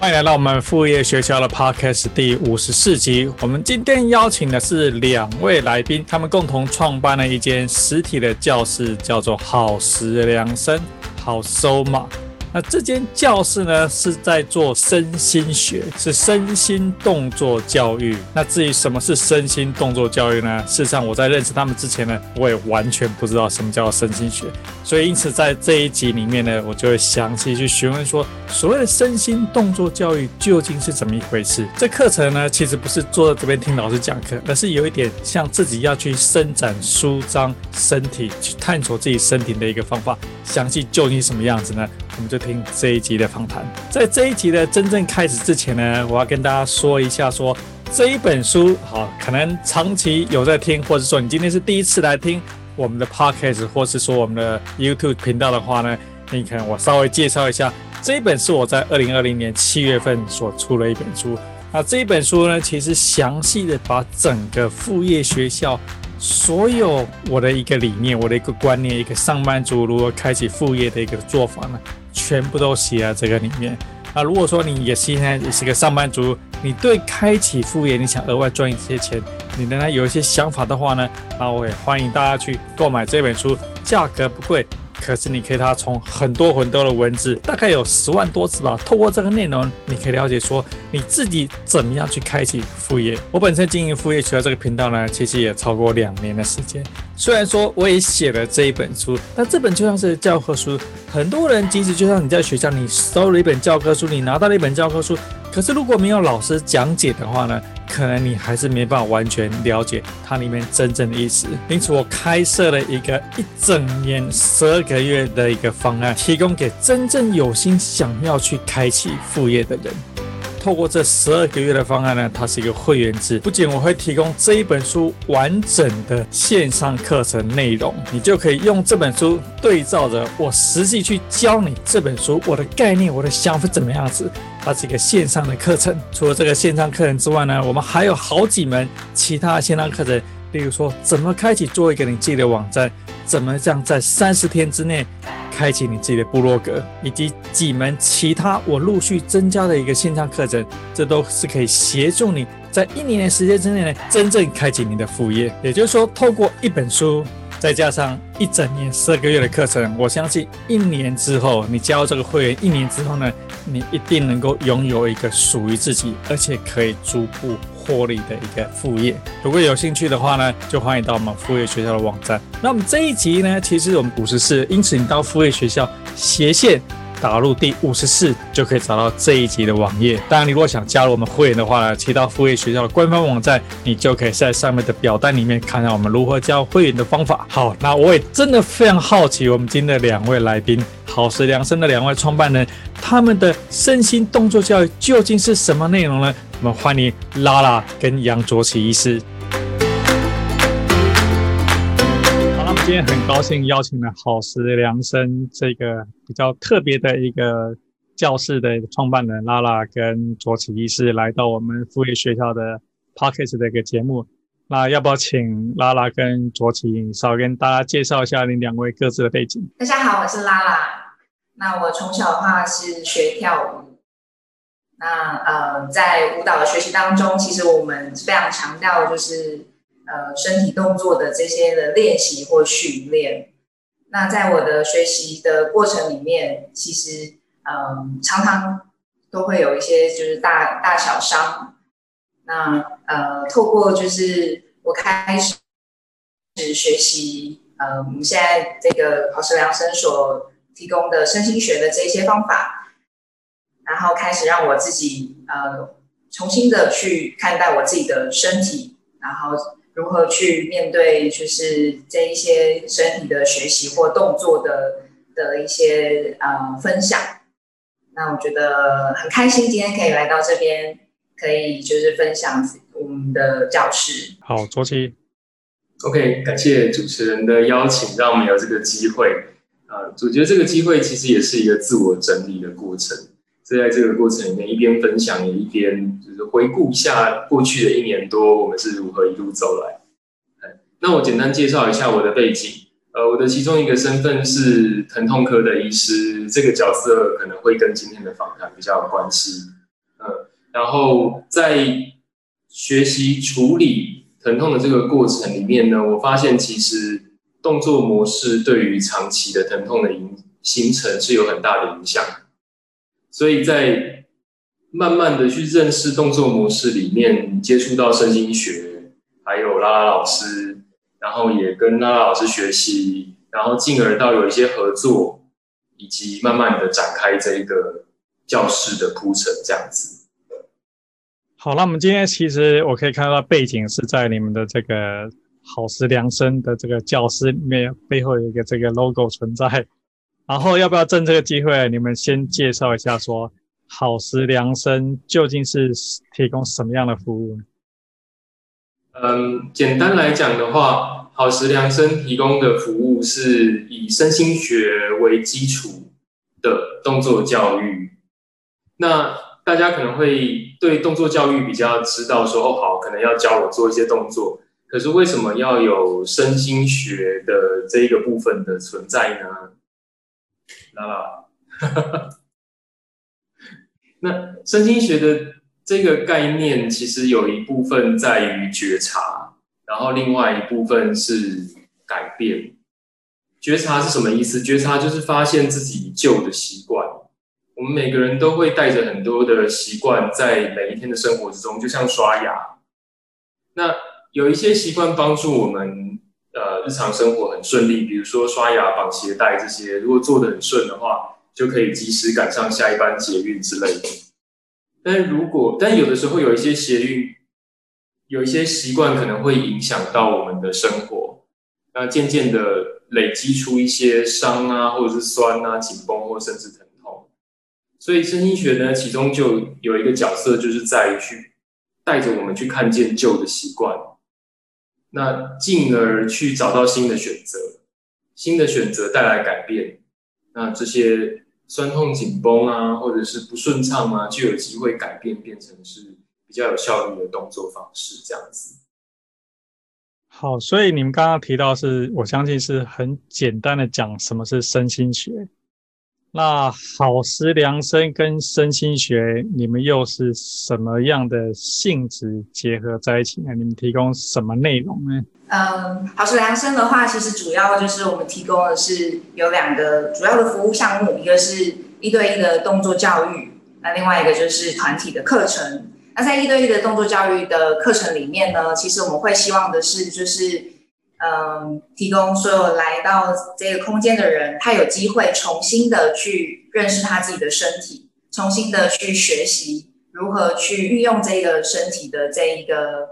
欢迎来到我们副业学校的 Podcast 第五十四集。我们今天邀请的是两位来宾，他们共同创办了一间实体的教室，叫做好时良生，好收嘛。那这间教室呢，是在做身心学，是身心动作教育。那至于什么是身心动作教育呢？事实上，我在认识他们之前呢，我也完全不知道什么叫身心学。所以，因此在这一集里面呢，我就会详细去询问说，所谓的身心动作教育究竟是怎么一回事？这课程呢，其实不是坐在这边听老师讲课，而是有一点像自己要去伸展、舒张身体，去探索自己身体的一个方法。详细究竟什么样子呢？我们就听这一集的访谈。在这一集的真正开始之前呢，我要跟大家说一下说，这一本书，好，可能长期有在听，或者说你今天是第一次来听我们的 podcast，或是说我们的 YouTube 频道的话呢，你可能我稍微介绍一下，这一本是我在二零二零年七月份所出的一本书。那这一本书呢，其实详细的把整个副业学校。所有我的一个理念，我的一个观念，一个上班族如何开启副业的一个做法呢，全部都写在这个里面。那如果说你也现在也是个上班族，你对开启副业，你想额外赚一些钱，你仍然有一些想法的话呢，那我也欢迎大家去购买这本书，价格不贵。可是你可以，它从很多很多的文字，大概有十万多字吧。透过这个内容，你可以了解说你自己怎么样去开启副业。我本身经营副业学校这个频道呢，其实也超过两年的时间。虽然说我也写了这一本书，但这本就像是教科书。很多人即使就像你在学校，你收了一本教科书，你拿到了一本教科书，可是如果没有老师讲解的话呢，可能你还是没办法完全了解它里面真正的意思。因此，我开设了一个一整年十二个月的一个方案，提供给真正有心想要去开启副业的人。透过这十二个月的方案呢，它是一个会员制。不仅我会提供这一本书完整的线上课程内容，你就可以用这本书对照着我实际去教你这本书，我的概念、我的想法怎么样子。它是一个线上的课程。除了这个线上课程之外呢，我们还有好几门其他线上课程，例如说怎么开启做一个你自己的网站，怎么这样在三十天之内。开启你自己的部落格，以及几门其他我陆续增加的一个线上课程，这都是可以协助你在一年的时间之内呢，真正开启你的副业。也就是说，透过一本书，再加上一整年十二个月的课程，我相信一年之后，你加入这个会员，一年之后呢，你一定能够拥有一个属于自己，而且可以逐步。获利的一个副业，如果有兴趣的话呢，就欢迎到我们副业学校的网站。那我们这一集呢，其实我们五十四，因此你到副业学校斜线打入第五十四，就可以找到这一集的网页。当然，你如果想加入我们会员的话呢，提到副业学校的官方网站，你就可以在上面的表单里面看到我们如何加入会员的方法。好，那我也真的非常好奇，我们今天的两位来宾，好时良生的两位创办人，他们的身心动作教育究竟是什么内容呢？我们欢迎拉拉跟杨卓奇医师。今天很高兴邀请了好时量声这个比较特别的一个教室的创办人拉拉跟卓启医师来到我们副业学校的 Podcast 的一个节目。那要不要请拉拉跟卓启稍微跟大家介绍一下你两位各自的背景？大家好，我是拉拉。那我从小的话是学跳舞。那呃，在舞蹈的学习当中，其实我们非常强调就是呃身体动作的这些的练习或训练。那在我的学习的过程里面，其实嗯、常常都会有一些就是大大小伤。那呃透过就是我开始学习呃我们现在这个好时量身所提供的身心学的这些方法。然后开始让我自己呃重新的去看待我自己的身体，然后如何去面对就是这一些身体的学习或动作的的一些呃分享。那我觉得很开心今天可以来到这边可以就是分享我们的教室。好，卓奇。OK，感谢主持人的邀请，让我们有这个机会。呃，我觉得这个机会其实也是一个自我整理的过程。所以在这个过程里面，一边分享也一边就是回顾一下过去的一年多，我们是如何一路走来。那我简单介绍一下我的背景。呃，我的其中一个身份是疼痛科的医师，这个角色可能会跟今天的访谈比较有关系。呃，然后在学习处理疼痛的这个过程里面呢，我发现其实动作模式对于长期的疼痛的影形成是有很大的影响。所以在慢慢的去认识动作模式里面，接触到身心学，还有拉拉老师。然后也跟拉拉老师学习，然后进而到有一些合作，以及慢慢的展开这一个教室的铺陈，这样子。好，那我们今天其实我可以看到背景是在你们的这个好时量声的这个教室里面，背后有一个这个 logo 存在。然后要不要趁这个机会，你们先介绍一下说好时量身究竟是提供什么样的服务？嗯，简单来讲的话，好时量身提供的服务是以身心学为基础的动作教育。那大家可能会对动作教育比较知道说，哦，好，可能要教我做一些动作。可是为什么要有身心学的这一个部分的存在呢？那，那身心学的。这个概念其实有一部分在于觉察，然后另外一部分是改变。觉察是什么意思？觉察就是发现自己旧的习惯。我们每个人都会带着很多的习惯，在每一天的生活之中，就像刷牙。那有一些习惯帮助我们，呃，日常生活很顺利，比如说刷牙、绑鞋带这些，如果做得很顺的话，就可以及时赶上下一班捷运之类的。但如果，但有的时候有一些捷运，有一些习惯可能会影响到我们的生活，那渐渐的累积出一些伤啊，或者是酸啊、紧绷或甚至疼痛。所以身心学呢，其中就有一个角色，就是在于去带着我们去看见旧的习惯，那进而去找到新的选择，新的选择带来改变，那这些。酸痛、紧绷啊，或者是不顺畅啊，就有机会改变，变成是比较有效率的动作方式，这样子。好，所以你们刚刚提到是，我相信是很简单的讲什么是身心学。那好时量声跟身心学，你们又是什么样的性质结合在一起呢？你们提供什么内容呢？嗯，好时量声的话，其实主要就是我们提供的是有两个主要的服务项目，一个是一对一的动作教育，那另外一个就是团体的课程。那在一对一的动作教育的课程里面呢，其实我们会希望的是，就是。嗯，提供所有来到这个空间的人，他有机会重新的去认识他自己的身体，重新的去学习如何去运用这个身体的这一个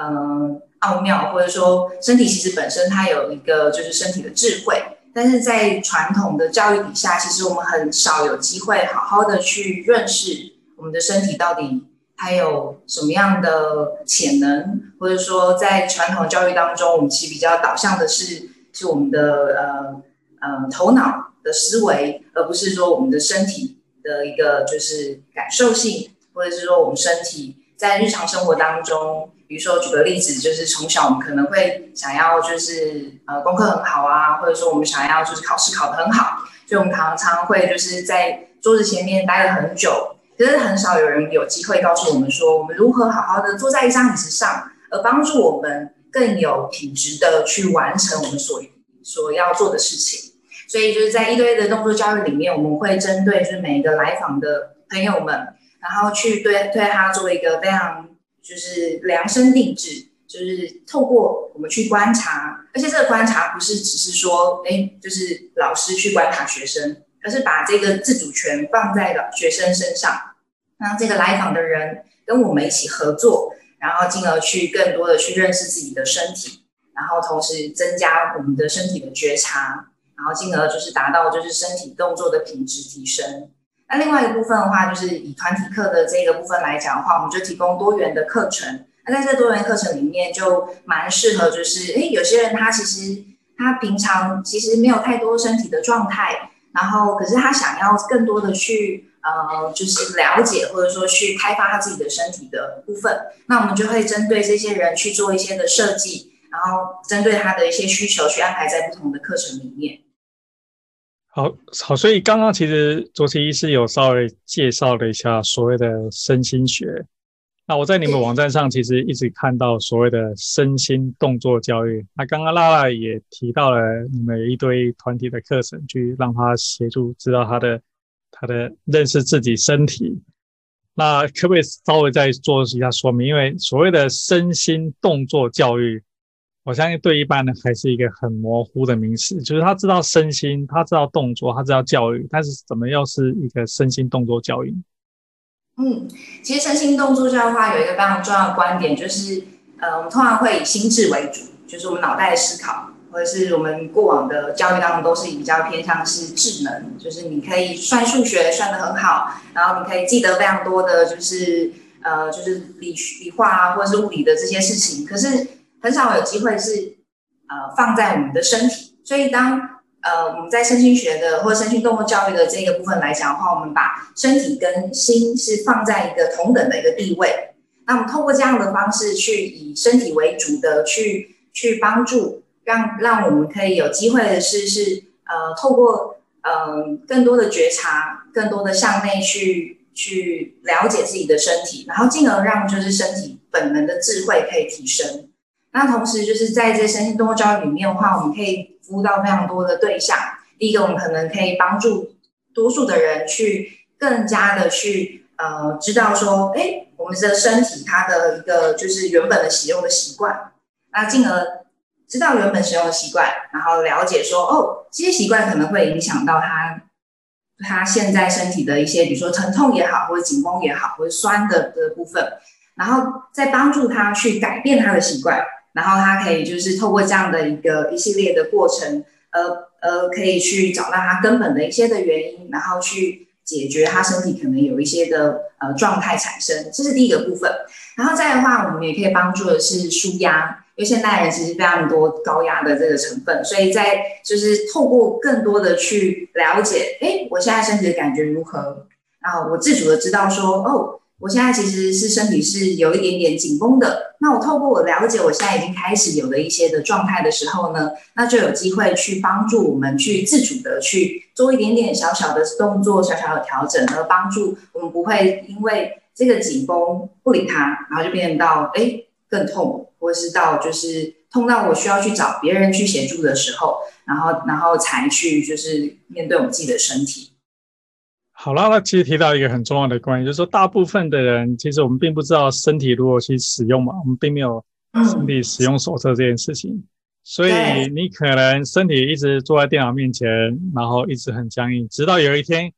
嗯奥妙，或者说身体其实本身它有一个就是身体的智慧，但是在传统的教育底下，其实我们很少有机会好好的去认识我们的身体到底。还有什么样的潜能，或者说在传统教育当中，我们其实比较导向的是是我们的呃呃头脑的思维，而不是说我们的身体的一个就是感受性，或者是说我们身体在日常生活当中，比如说举个例子，就是从小我们可能会想要就是呃功课很好啊，或者说我们想要就是考试考得很好，所以我们常常会就是在桌子前面待了很久。其实很少有人有机会告诉我们说，我们如何好好的坐在一张椅子上，而帮助我们更有品质的去完成我们所所要做的事情。所以就是在一对一的动作教育里面，我们会针对就是每一个来访的朋友们，然后去对对他做一个非常就是量身定制，就是透过我们去观察，而且这个观察不是只是说，哎，就是老师去观察学生，而是把这个自主权放在了学生身上。让这个来访的人跟我们一起合作，然后进而去更多的去认识自己的身体，然后同时增加我们的身体的觉察，然后进而就是达到就是身体动作的品质提升。那另外一个部分的话，就是以团体课的这个部分来讲的话，我们就提供多元的课程。那在这多元课程里面，就蛮适合，就是诶，有些人他其实他平常其实没有太多身体的状态，然后可是他想要更多的去呃，就是了解或者说去开发他自己的身体的部分，那我们就会针对这些人去做一些的设计，然后针对他的一些需求去安排在不同的课程里面。好好，所以刚刚其实卓奇医师有稍微介绍了一下所谓的身心学。那我在你们网站上其实一直看到所谓的身心动作教育。那刚刚 Lara 也提到了你们有一堆团体的课程，去让他协助知道他的他的认识自己身体。那可不可以稍微再做一下说明？因为所谓的身心动作教育。我相信对一般人还是一个很模糊的名词，就是他知道身心，他知道动作，他知道教育，但是怎么又是一个身心动作教育？嗯，其实身心动作教育的话，有一个非常重要的观点，就是呃，我们通常会以心智为主，就是我们脑袋的思考，或者是我们过往的教育当中都是比较偏向是智能，就是你可以算数学算得很好，然后你可以记得非常多的就是呃，就是理理化啊，或者是物理的这些事情，可是。很少有机会是，呃，放在我们的身体，所以当呃我们在身心学的或身心动作教育的这个部分来讲的话，我们把身体跟心是放在一个同等的一个地位。那我们透过这样的方式去以身体为主的去去帮助，让让我们可以有机会的是是呃透过呃更多的觉察，更多的向内去去了解自己的身体，然后进而让就是身体本能的智慧可以提升。那同时就是在这身心动物教育里面的话，我们可以服务到非常多的对象。第一个，我们可能可以帮助多数的人去更加的去呃知道说，哎，我们的身体它的一个就是原本的使用的习惯，那进而知道原本使用的习惯，然后了解说，哦，这些习惯可能会影响到他他现在身体的一些，比如说疼痛也好，或者紧绷也好，或者酸的的部分，然后再帮助他去改变他的习惯。然后他可以就是透过这样的一个一系列的过程，呃呃，可以去找到他根本的一些的原因，然后去解决他身体可能有一些的呃状态产生，这是第一个部分。然后再的话，我们也可以帮助的是舒压，因为现代人其实非常多高压的这个成分，所以在就是透过更多的去了解，哎，我现在身体的感觉如何，然后我自主的知道说，哦。我现在其实是身体是有一点点紧绷的，那我透过我了解我现在已经开始有了一些的状态的时候呢，那就有机会去帮助我们去自主的去做一点点小小的动作、小小的调整，而帮助我们不会因为这个紧绷不理它，然后就变到哎更痛，或是到就是痛到我需要去找别人去协助的时候，然后然后才去就是面对我们自己的身体。好了，那其实提到一个很重要的观念，就是说大部分的人其实我们并不知道身体如何去使用嘛，我们并没有身体使用手册这件事情，所以你可能身体一直坐在电脑面前，然后一直很僵硬，直到有一天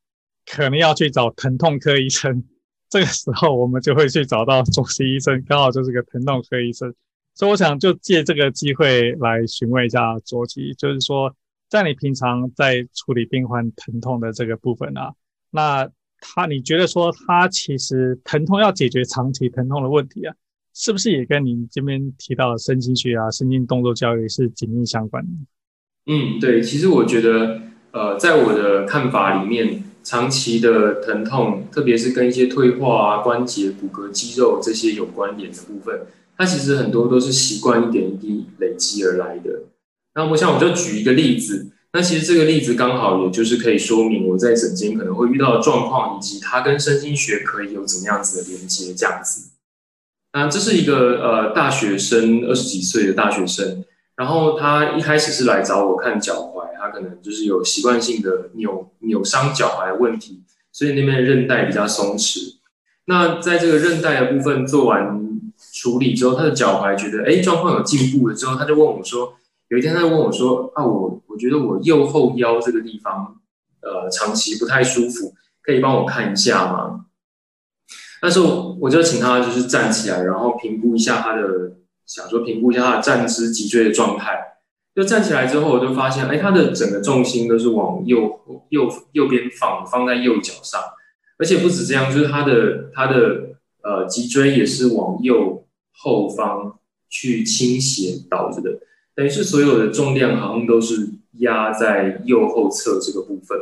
可能要去找疼痛科医生，这个时候我们就会去找到中西医生，刚好就是个疼痛科医生。所以我想就借这个机会来询问一下卓吉，就是说在你平常在处理病患疼痛的这个部分啊。那他，你觉得说他其实疼痛要解决长期疼痛的问题啊，是不是也跟你这边提到的身心学啊、身心动作教育是紧密相关的？嗯，对，其实我觉得，呃，在我的看法里面，长期的疼痛，特别是跟一些退化啊、关节、骨骼、肌肉这些有关联的部分，它其实很多都是习惯一点一滴累积而来的。那我想我就举一个例子。那其实这个例子刚好也就是可以说明我在诊间可能会遇到的状况，以及它跟身心学可以有怎么样子的连接这样子。那这是一个呃大学生，二十几岁的大学生，然后他一开始是来找我看脚踝，他可能就是有习惯性的扭扭伤脚踝的问题，所以那边的韧带比较松弛。那在这个韧带的部分做完处理之后，他的脚踝觉得哎状况有进步了之后，他就问我说。有一天，他问我说：“啊，我我觉得我右后腰这个地方，呃，长期不太舒服，可以帮我看一下吗？”那时候我就请他就是站起来，然后评估一下他的，想说评估一下他的站姿、脊椎的状态。就站起来之后，我就发现，哎，他的整个重心都是往右右右边放，放在右脚上，而且不止这样，就是他的他的呃脊椎也是往右后方去倾斜倒着的，等于是所有的重量好像都是压在右后侧这个部分。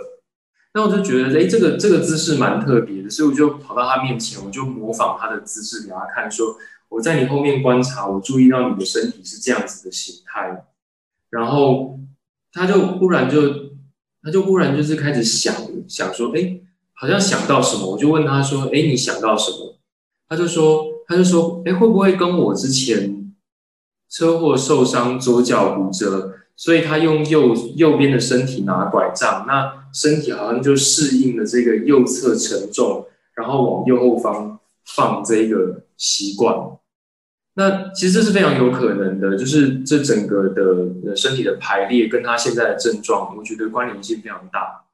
那我就觉得，哎，这个这个姿势蛮特别的，所以我就跑到他面前，我就模仿他的姿势给他看，说我在你后面观察，我注意到你的身体是这样子的形态。然后他就忽然就他就忽然就是开始想想说，哎，好像想到什么，我就问他说，哎，你想到什么？他就说他就说，哎，会不会跟我之前车祸受伤，左脚骨折？所以他用右右边的身体拿拐杖，那身体好像就适应了这个右侧沉重，然后往右后方放这个习惯。那其实这是非常有可能的，就是这整个的身体的排列跟他现在的症状，我觉得关联性非常大。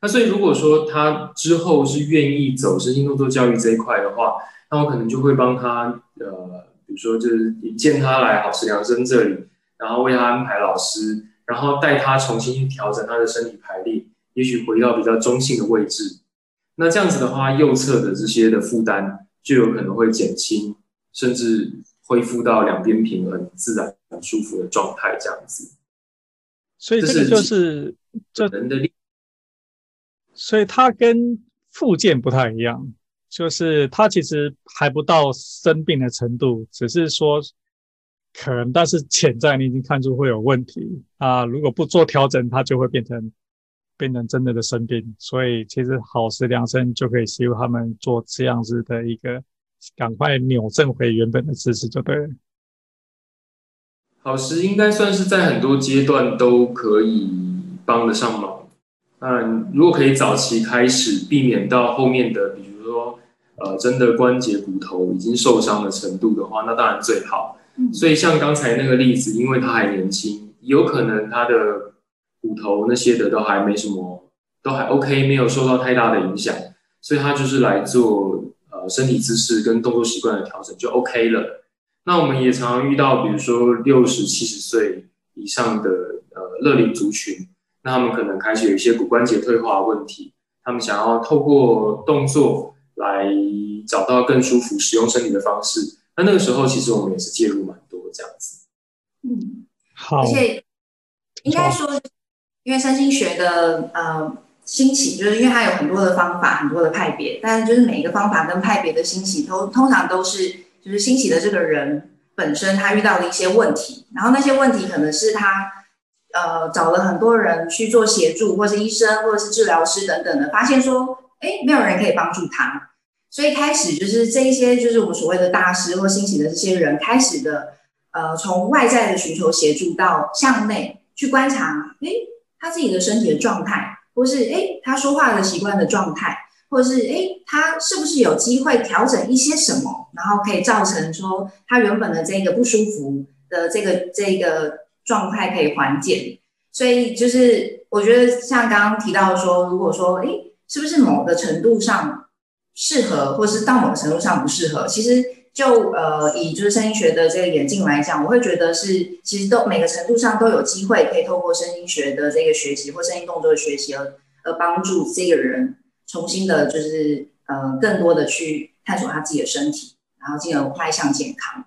那所以如果说他之后是愿意走身心动作教育这一块的话，那我可能就会帮他，呃，比如说就是引荐他来好时量身这里。然后为他安排老师，然后带他重新去调整他的身体排列，也许回到比较中性的位置。那这样子的话，右侧的这些的负担就有可能会减轻，甚至恢复到两边平衡、自然、很舒服的状态。这样子。所以这个就是这人的力。所以它跟附件不太一样，就是他其实还不到生病的程度，只是说。可能，但是潜在你已经看出会有问题啊！如果不做调整，它就会变成变成真的的生病。所以，其实好时良生就可以协助他们做这样子的一个，赶快扭正回原本的姿势就对了。好时应该算是在很多阶段都可以帮得上忙。嗯，如果可以早期开始，避免到后面的，比如呃，真的关节骨头已经受伤的程度的话，那当然最好。所以像刚才那个例子，因为他还年轻，有可能他的骨头那些的都还没什么，都还 OK，没有受到太大的影响，所以他就是来做呃身体姿势跟动作习惯的调整就 OK 了。那我们也常常遇到，比如说六十、七十岁以上的呃乐龄族群，那他们可能开始有一些骨关节退化的问题，他们想要透过动作来找到更舒服使用身体的方式。那那个时候，其实我们也是介入蛮多这样子。嗯，好。而且应该说，因为身心学的呃兴起，就是因为它有很多的方法，很多的派别，但是就是每一个方法跟派别的兴起，都通常都是就是兴起的这个人本身他遇到的一些问题，然后那些问题可能是他呃找了很多人去做协助，或是医生，或者是治疗师等等的，发现说，哎，没有人可以帮助他。所以开始就是这一些，就是我们所谓的大师或兴起的这些人开始的，呃，从外在的寻求协助到向内去观察，诶，他自己的身体的状态，或是诶，他说话的习惯的状态，或是诶，他是不是有机会调整一些什么，然后可以造成说他原本的这个不舒服的这个这个状态可以缓解。所以就是我觉得像刚刚提到说，如果说诶，是不是某个程度上。适合，或是到某个程度上不适合，其实就呃以就是声音学的这个眼镜来讲，我会觉得是其实都每个程度上都有机会可以透过声音学的这个学习或声音动作的学习而而帮助这个人重新的，就是呃更多的去探索他自己的身体，然后进而迈向健康。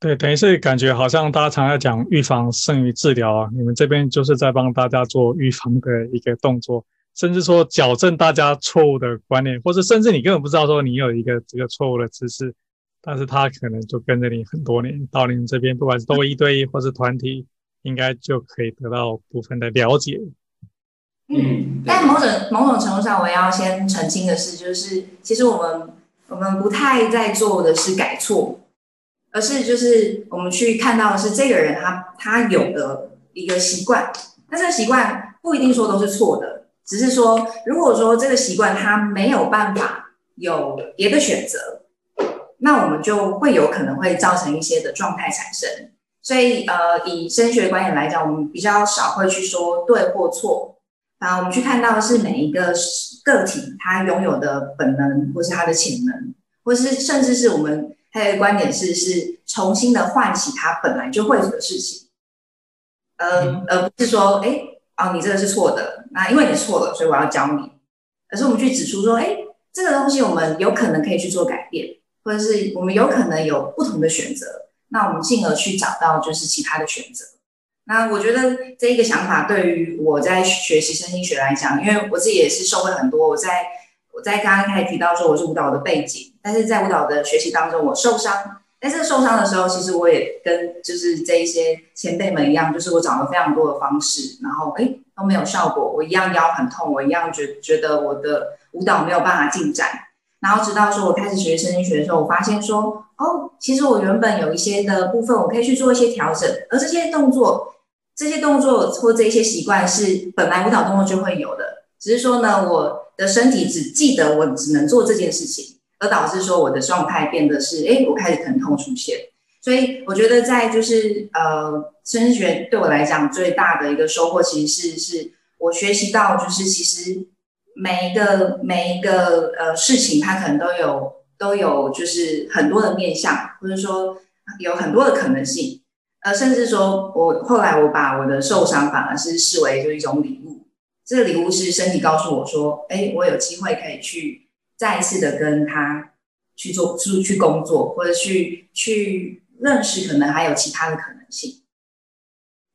对，等于是感觉好像大家常在讲预防胜于治疗啊，你们这边就是在帮大家做预防的一个动作。甚至说矫正大家错误的观念，或者甚至你根本不知道说你有一个这个错误的知识，但是他可能就跟着你很多年，到你这边不管是都一对一或是团体，应该就可以得到部分的了解。嗯，但某种某种程度上，我要先澄清的是，就是其实我们我们不太在做的是改错，而是就是我们去看到的是这个人他他有的一个习惯，那这个习惯不一定说都是错的。只是说，如果说这个习惯它没有办法有别的选择，那我们就会有可能会造成一些的状态产生。所以，呃，以升学观点来讲，我们比较少会去说对或错，啊，我们去看到的是每一个个体他拥有的本能，或是他的潜能，或是甚至是我们还有一个观点是，是重新的唤起他本来就会做的事情，呃，而不是说，哎。哦，你这个是错的，那因为你错了，所以我要教你。可是我们去指出说，哎，这个东西我们有可能可以去做改变，或者是我们有可能有不同的选择，那我们进而去找到就是其他的选择。那我觉得这一个想法对于我在学习身心学来讲，因为我自己也是受惠很多。我在我在刚刚开始提到说我是舞蹈的背景，但是在舞蹈的学习当中，我受伤。在这受伤的时候，其实我也跟就是这一些前辈们一样，就是我找了非常多的方式，然后诶都没有效果，我一样腰很痛，我一样觉觉得我的舞蹈没有办法进展。然后直到说我开始学身心学的时候，我发现说哦，其实我原本有一些的部分，我可以去做一些调整，而这些动作。这些动作或这些习惯是本来舞蹈动作就会有的，只是说呢，我的身体只记得我只能做这件事情，而导致说我的状态变得是，哎，我开始疼痛出现。所以我觉得在就是呃，身心学对我来讲最大的一个收获，其实是是我学习到就是其实每一个每一个呃事情，它可能都有都有就是很多的面向，或者说有很多的可能性。呃，甚至说，我后来我把我的受伤反而是视为就是一种礼物。这个礼物是身体告诉我说，哎，我有机会可以去再一次的跟他去做，去去工作，或者去去认识，可能还有其他的可能性。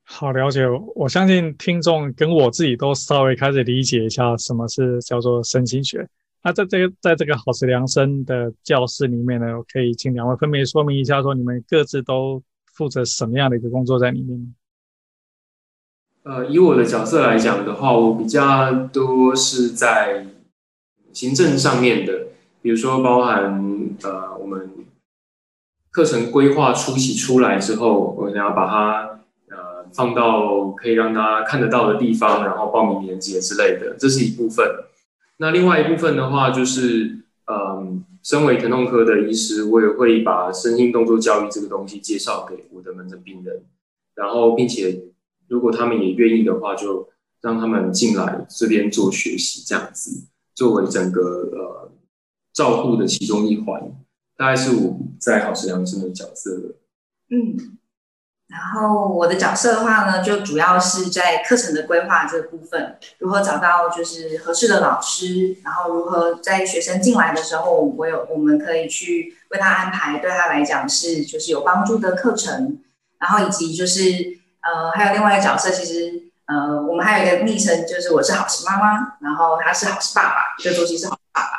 好，了解。我相信听众跟我自己都稍微开始理解一下什么是叫做身心学。那在这个在这个好时量身的教室里面呢，我可以请两位分别说明一下，说你们各自都。负责什么样的一个工作在里面？呃，以我的角色来讲的话，我比较多是在行政上面的，比如说包含呃，我们课程规划初期出来之后，我们要把它呃放到可以让大家看得到的地方，然后报名连接之类的，这是一部分。那另外一部分的话，就是嗯。身为疼痛科的医师，我也会把身心动作教育这个东西介绍给我的门诊病人，然后并且如果他们也愿意的话，就让他们进来这边做学习，这样子作为整个呃照顾的其中一环，大概是我在好时量身的角色。嗯。然后我的角色的话呢，就主要是在课程的规划这个部分，如何找到就是合适的老师，然后如何在学生进来的时候，我有我们可以去为他安排对他来讲是就是有帮助的课程，然后以及就是呃还有另外一个角色，其实呃我们还有一个昵称，就是我是好时妈妈，然后他是好时爸爸，就周期是好爸爸。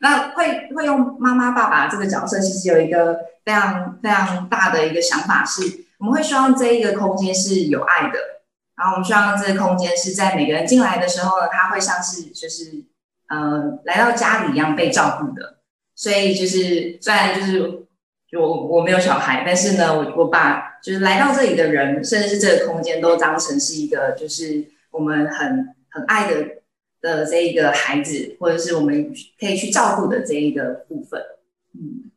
那会会用妈妈爸爸这个角色，其实有一个非常非常大的一个想法是。我们会希望这一个空间是有爱的，然后我们希望这个空间是在每个人进来的时候呢，他会像是就是呃来到家里一样被照顾的。所以就是虽然就是就我我没有小孩，但是呢，我我把就是来到这里的人，甚至是这个空间都当成是一个就是我们很很爱的的这一个孩子，或者是我们可以去照顾的这一个部分。嗯，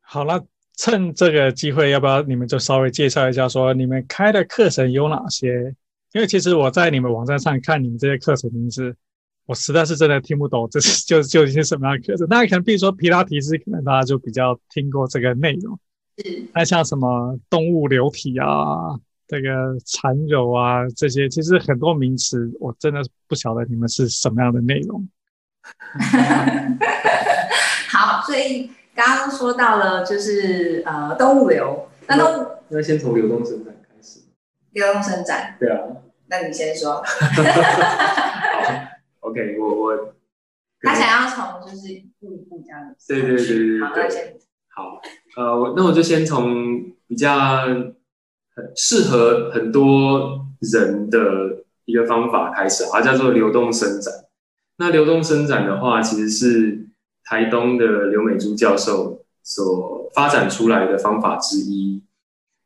好了。趁这个机会，要不要你们就稍微介绍一下，说你们开的课程有哪些？因为其实我在你们网站上看你们这些课程名字，我实在是真的听不懂，这是就究竟是什么样的课程？那可能比如说皮拉提斯，可能大家就比较听过这个内容。是。那像什么动物流体啊，这个禅柔啊，这些其实很多名词，我真的不晓得你们是什么样的内容。好，所以。刚刚说到了，就是呃动物流，那动物那，那先从流动伸展开始。流动伸展，对啊，那你先说。好，OK，我我他想要从就是一步一步这样子。对对对对对。好，那先好，呃，我那我就先从比较很适合很多人的一个方法开始啊，叫做流动伸展。那流动伸展的话，其实是。台东的刘美珠教授所发展出来的方法之一。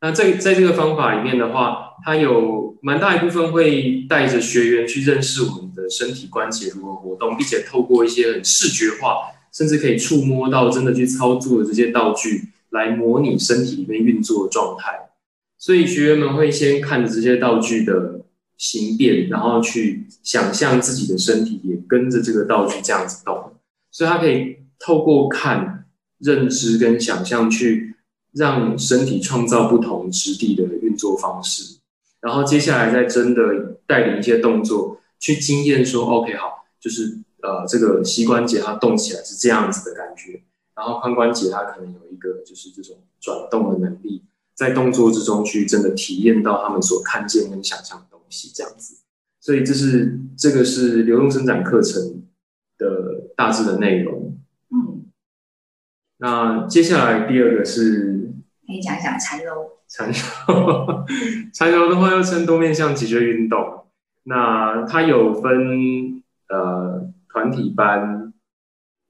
那在在这个方法里面的话，它有蛮大一部分会带着学员去认识我们的身体关节如何活动，并且透过一些很视觉化，甚至可以触摸到真的去操作的这些道具，来模拟身体里面运作的状态。所以学员们会先看着这些道具的形变，然后去想象自己的身体也跟着这个道具这样子动。所以，他可以透过看、认知跟想象，去让身体创造不同质地的运作方式。然后，接下来再真的带领一些动作，去经验说：“OK，好，就是呃这个膝关节它动起来是这样子的感觉，然后髋关节它可能有一个就是这种转动的能力，在动作之中去真的体验到他们所看见跟想象的东西这样子。所以这是这个是流动伸展课程的大致的内容。嗯，那接下来第二个是可以讲一讲缠柔。缠绕，缠绕的话又称多面向脊椎运动。那它有分呃团体班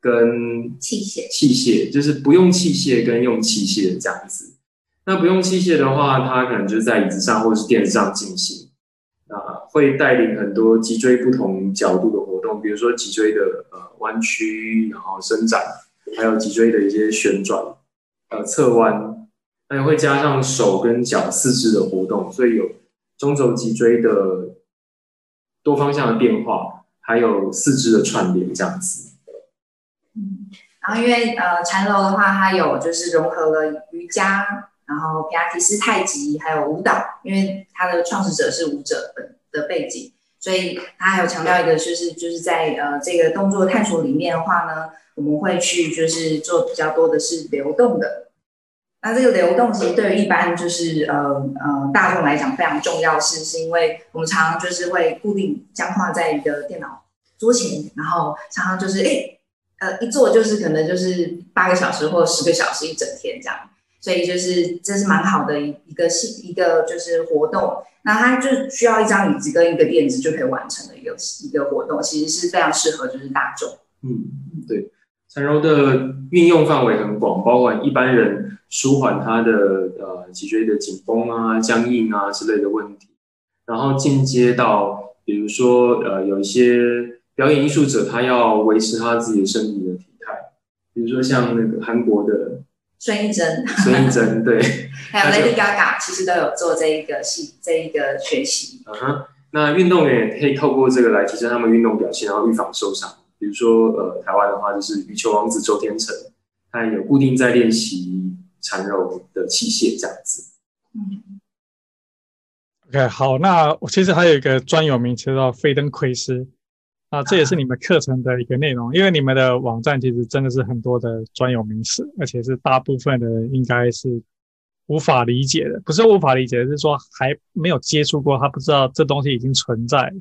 跟器械，器械就是不用器械跟用器械这样子。那不用器械的话，它可能就是在椅子上或者是垫子上进行。啊，会带领很多脊椎不同角度的活动，比如说脊椎的呃弯曲，然后伸展，还有脊椎的一些旋转，呃侧弯，还有会加上手跟脚四肢的活动，所以有中轴脊椎的多方向的变化，还有四肢的串联这样子。嗯，然后因为呃禅柔的话，它有就是融合了瑜伽。然后皮亚提斯、太极还有舞蹈，因为它的创始者是舞者本的背景，所以它还有强调一个，就是就是在呃这个动作探索里面的话呢，我们会去就是做比较多的是流动的。那这个流动其实对于一般就是呃呃大众来讲非常重要，是是因为我们常常就是会固定僵化在一个电脑桌前，然后常常就是哎呃一坐就是可能就是八个小时或十个小时一整天这样。所以就是这是蛮好的一一个系一个就是活动，那它就需要一张椅子跟一个垫子就可以完成的一个一个活动，其实是非常适合就是大众。嗯，对，缠柔的运用范围很广，包括一般人舒缓他的呃脊椎的紧绷啊、僵硬啊之类的问题，然后进阶到比如说呃有一些表演艺术者，他要维持他自己的身体的体态，比如说像那个韩国的。孙艺珍，孙艺珍 对，还有 Lady Gaga，其实都有做这一个系这一个学习。嗯哼，那运动员也可以透过这个来提升他们运动表现，然后预防受伤。比如说，呃，台湾的话就是羽球王子周天成，他有固定在练习缠柔的器械这样子。嗯，OK，好，那我其实还有一个专有名词叫飞登奎师。啊，这也是你们课程的一个内容，因为你们的网站其实真的是很多的专有名词，而且是大部分的人应该是无法理解的，不是无法理解，是说还没有接触过，他不知道这东西已经存在，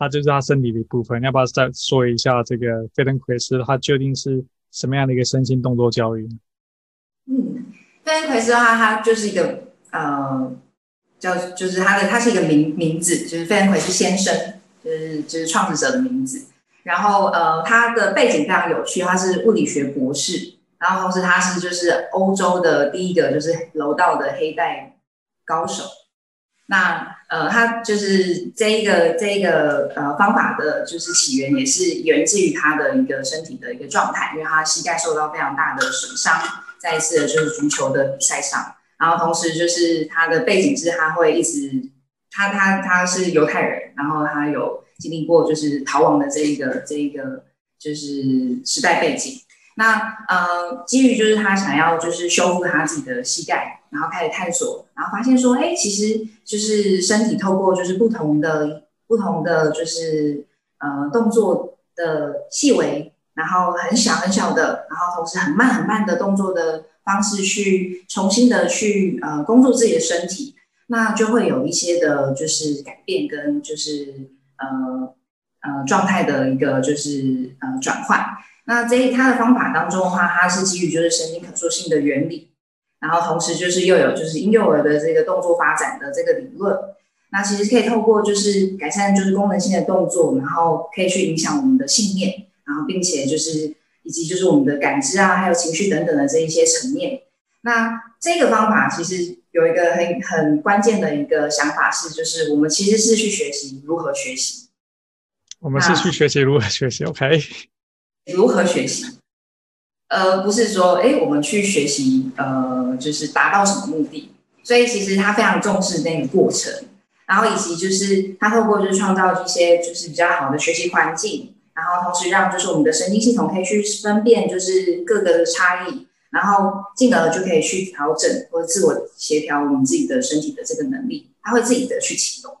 他就是他身体的一部分。要不要再说一下这个费登奎斯，他究竟是什么样的一个身心动作教育？嗯，费登奎斯的话，他就是一个呃，叫就是他的他是一个名名字，就是费登奎斯先生。就是就是创始者的名字，然后呃，他的背景非常有趣，他是物理学博士，然后同时他是就是欧洲的第一个就是柔道的黑带高手。那呃，他就是这一个这一个呃方法的，就是起源也是源自于他的一个身体的一个状态，因为他膝盖受到非常大的损伤，在一次就是足球的比赛上，然后同时就是他的背景是他会一直。他他他是犹太人，然后他有经历过就是逃亡的这一个这一个就是时代背景。那呃，基于就是他想要就是修复他自己的膝盖，然后开始探索，然后发现说，哎，其实就是身体透过就是不同的不同的就是呃动作的细微，然后很小很小的，然后同时很慢很慢的动作的方式去重新的去呃工作自己的身体。那就会有一些的，就是改变跟就是呃呃状态的一个就是呃转换。那这一它的方法当中的话，它是基于就是神经可塑性的原理，然后同时就是又有就是婴幼儿的这个动作发展的这个理论。那其实可以透过就是改善就是功能性的动作，然后可以去影响我们的信念，然后并且就是以及就是我们的感知啊，还有情绪等等的这一些层面。那这个方法其实有一个很很关键的一个想法是，就是我们其实是去学习如何学习。我们是去学习如何学习，OK？如何学习？呃，不是说，哎，我们去学习，呃，就是达到什么目的？所以其实他非常重视那个过程，然后以及就是他透过就是创造一些就是比较好的学习环境，然后同时让就是我们的神经系统可以去分辨就是各个的差异。然后进而就可以去调整或者自我协调我们自己的身体的这个能力，他会自己的去启动。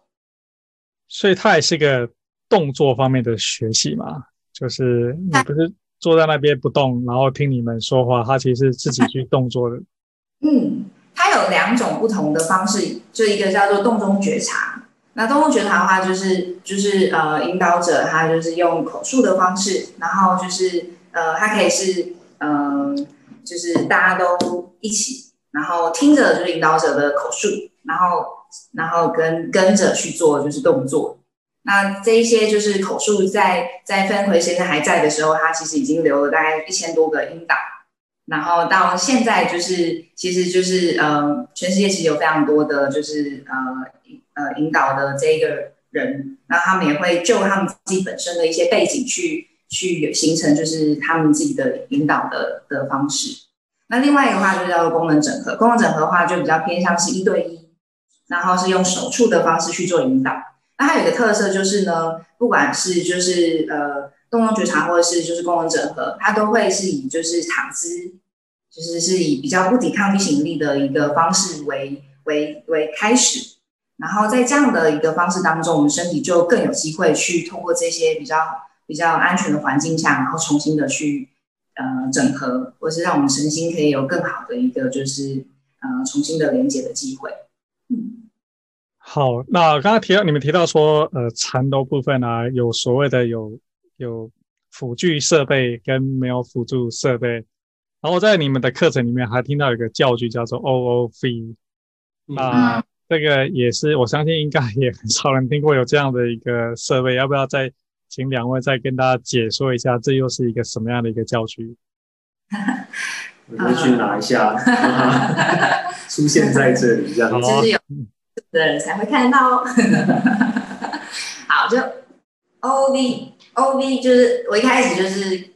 所以它也是个动作方面的学习嘛，就是你不是坐在那边不动，然后听你们说话，他其实是自己去动作的。嗯，它有两种不同的方式，就一个叫做动中觉察。那动中觉察的话，就是就是呃，引导者他就是用口述的方式，然后就是呃，他可以是嗯、呃，就是大家都一起，然后听着就是引导者的口述，然后然后跟跟着去做就是动作。那这一些就是口述在在芬奎先生还在的时候，他其实已经留了大概一千多个音档。然后到现在就是，其实就是呃，全世界其实有非常多的就是呃呃引导的这一个人，那他们也会就他们自己本身的一些背景去去形成就是他们自己的引导的的方式。那另外一个话就叫做功能整合，功能整合的话就比较偏向是一对一，然后是用手触的方式去做引导。那它有一个特色就是呢，不管是就是呃动中觉察或者是就是功能整合，它都会是以就是躺姿。就是是以比较不抵抗地心引力的一个方式为为为开始，然后在这样的一个方式当中，我们身体就更有机会去通过这些比较比较安全的环境下，然后重新的去呃整合，或是让我们身心可以有更好的一个就是呃重新的连接的机会。嗯，好，那刚刚提到你们提到说呃缠斗部分啊，有所谓的有有辅助设备跟没有辅助设备。然后在你们的课程里面还听到一个教具叫做 OOV，啊、呃，这个也是我相信应该也很少人听过有这样的一个设备，要不要再请两位再跟大家解说一下，这又是一个什么样的一个教具？我去拿一下，出现在这里这样，就是有 的人才会看得到哦。好，就 OOV，OOV 就是我一开始就是。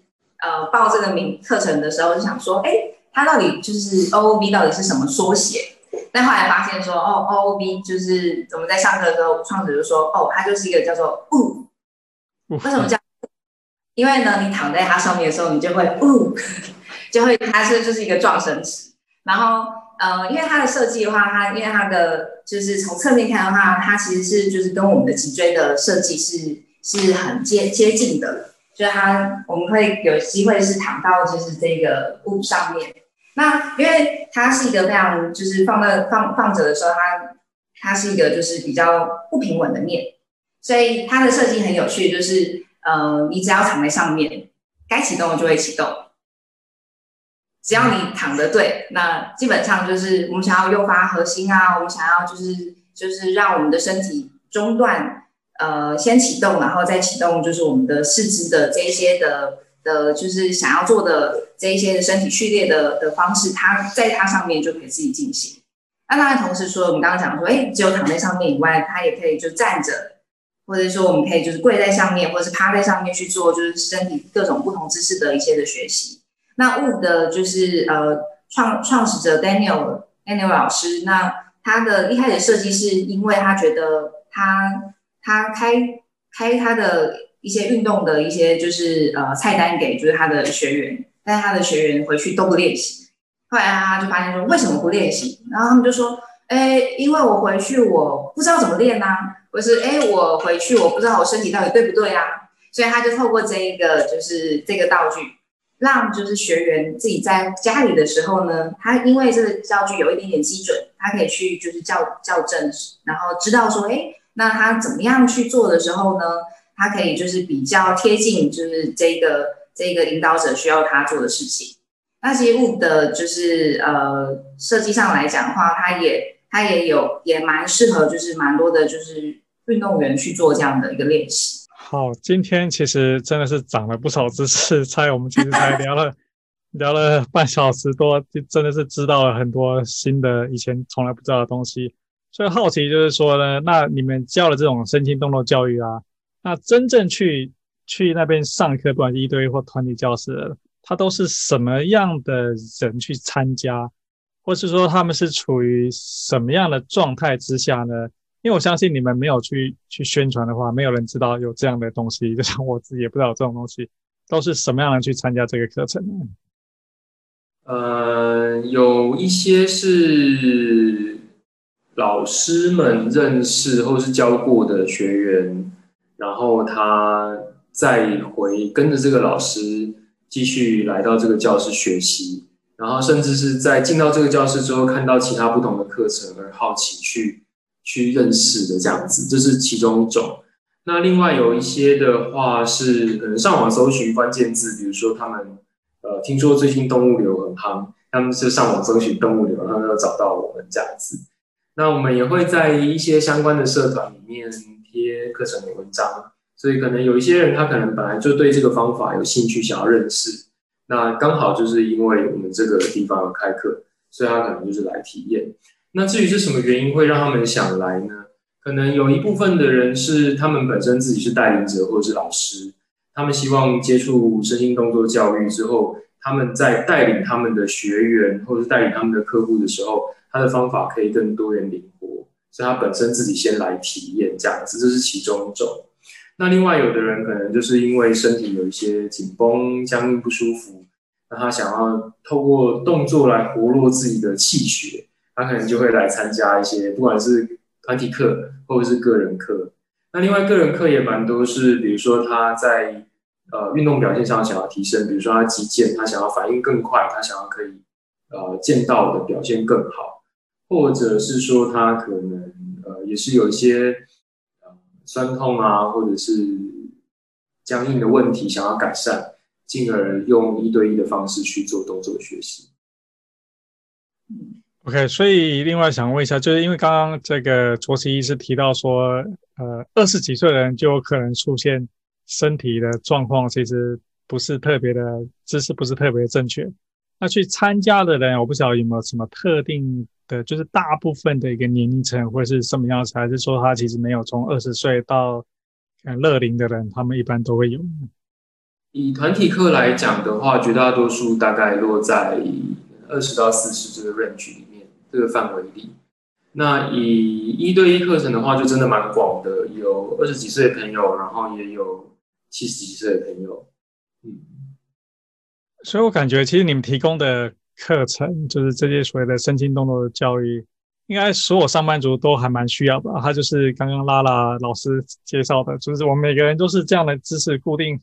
呃，报这个名课程的时候就想说，哎，它到底就是 O O V 到底是什么缩写？但后来发现说，哦，O O V 就是我们在上课的时候，创始就说，哦，它就是一个叫做呜。为什么叫？因为呢，你躺在它上面的时候，你就会呜，就会它是就是一个撞声词。然后，呃，因为它的设计的话，它因为它的就是从侧面看的话，它其实是就是跟我们的脊椎的设计是是很接接近的。就它，我们会有机会是躺到就是这个布上面。那因为它是一个非常就是放在放放着的时候，它它是一个就是比较不平稳的面，所以它的设计很有趣，就是呃，你只要躺在上面，该启动就会启动。只要你躺得对，那基本上就是我们想要诱发核心啊，我们想要就是就是让我们的身体中断。呃，先启动，然后再启动，就是我们的四肢的这一些的的，就是想要做的这一些的身体序列的的方式，它在它上面就可以自己进行。那当然，同时说，我们刚刚讲说，哎，只有躺在上面以外，它也可以就站着，或者说我们可以就是跪在上面，或者是趴在上面去做，就是身体各种不同姿势的一些的学习。那 WOOF 的就是呃创创始者 Daniel Daniel 老师，那他的一开始设计是因为他觉得他。他开开他的一些运动的一些就是呃菜单给就是他的学员，但是他的学员回去都不练习。后来他就发现说，为什么不练习？然后他们就说，哎，因为我回去我不知道怎么练呐、啊，或是哎我回去我不知道我身体到底对不对啊，所以他就透过这一个就是这个道具，让就是学员自己在家里的时候呢，他因为这个教具有一点点基准，他可以去就是校校正，然后知道说，哎。那他怎么样去做的时候呢？他可以就是比较贴近，就是这个这个引导者需要他做的事情。那其实 WOOF 的就是呃设计上来讲的话，它也它也有也蛮适合，就是蛮多的就是运动员去做这样的一个练习。好，今天其实真的是长了不少知识，猜我们其实才聊了 聊了半小时多，就真的是知道了很多新的以前从来不知道的东西。所以好奇就是说呢，那你们教的这种身心动作教育啊，那真正去去那边上课，不管是一对一或团体教室，他都是什么样的人去参加，或是说他们是处于什么样的状态之下呢？因为我相信你们没有去去宣传的话，没有人知道有这样的东西，就像我自己也不知道有这种东西，都是什么样的去参加这个课程呢？呃，有一些是。老师们认识或是教过的学员，然后他再回跟着这个老师继续来到这个教室学习，然后甚至是在进到这个教室之后，看到其他不同的课程而好奇去去认识的这样子，这是其中一种。那另外有一些的话是可能上网搜寻关键字，比如说他们呃听说最近动物流很夯，他们是上网搜寻动物流，然后就找到我们这样子。那我们也会在一些相关的社团里面贴课程的文章，所以可能有一些人他可能本来就对这个方法有兴趣，想要认识。那刚好就是因为我们这个地方有开课，所以他可能就是来体验。那至于是什么原因会让他们想来呢？可能有一部分的人是他们本身自己是带领者或者是老师，他们希望接触身心动作教育之后，他们在带领他们的学员或者是带领他们的客户的时候，他的方法可以更多元灵活，所以他本身自己先来体验这样子，这是其中一种。那另外有的人可能就是因为身体有一些紧绷、僵硬不舒服，那他想要透过动作来活络自己的气血，他可能就会来参加一些不管是团体课或者是个人课。那另外个人课也蛮多，是比如说他在呃运动表现上想要提升，比如说他击剑，他想要反应更快，他想要可以呃剑道的表现更好，或者是说他可能呃也是有一些呃。酸痛啊，或者是僵硬的问题，想要改善，进而用一对一的方式去做动作学习。OK，所以另外想问一下，就是因为刚刚这个卓奇医师提到说，呃，二十几岁的人就有可能出现身体的状况，其实不是特别的姿势，不是特别正确。那去参加的人，我不晓得有没有什么特定。的，就是大部分的一个年龄层会是什么样子，还是说他其实没有从二十岁到嗯乐龄的人，他们一般都会有。以团体课来讲的话，绝大多数大概落在二十到四十这个 range，这个范围里。那以一对一课程的话，就真的蛮广的，有二十几岁的朋友，然后也有七十几岁的朋友。嗯，所以我感觉其实你们提供的。课程就是这些所谓的身心动作的教育，应该所有上班族都还蛮需要的。他就是刚刚拉拉老师介绍的，就是我们每个人都是这样的姿势固定，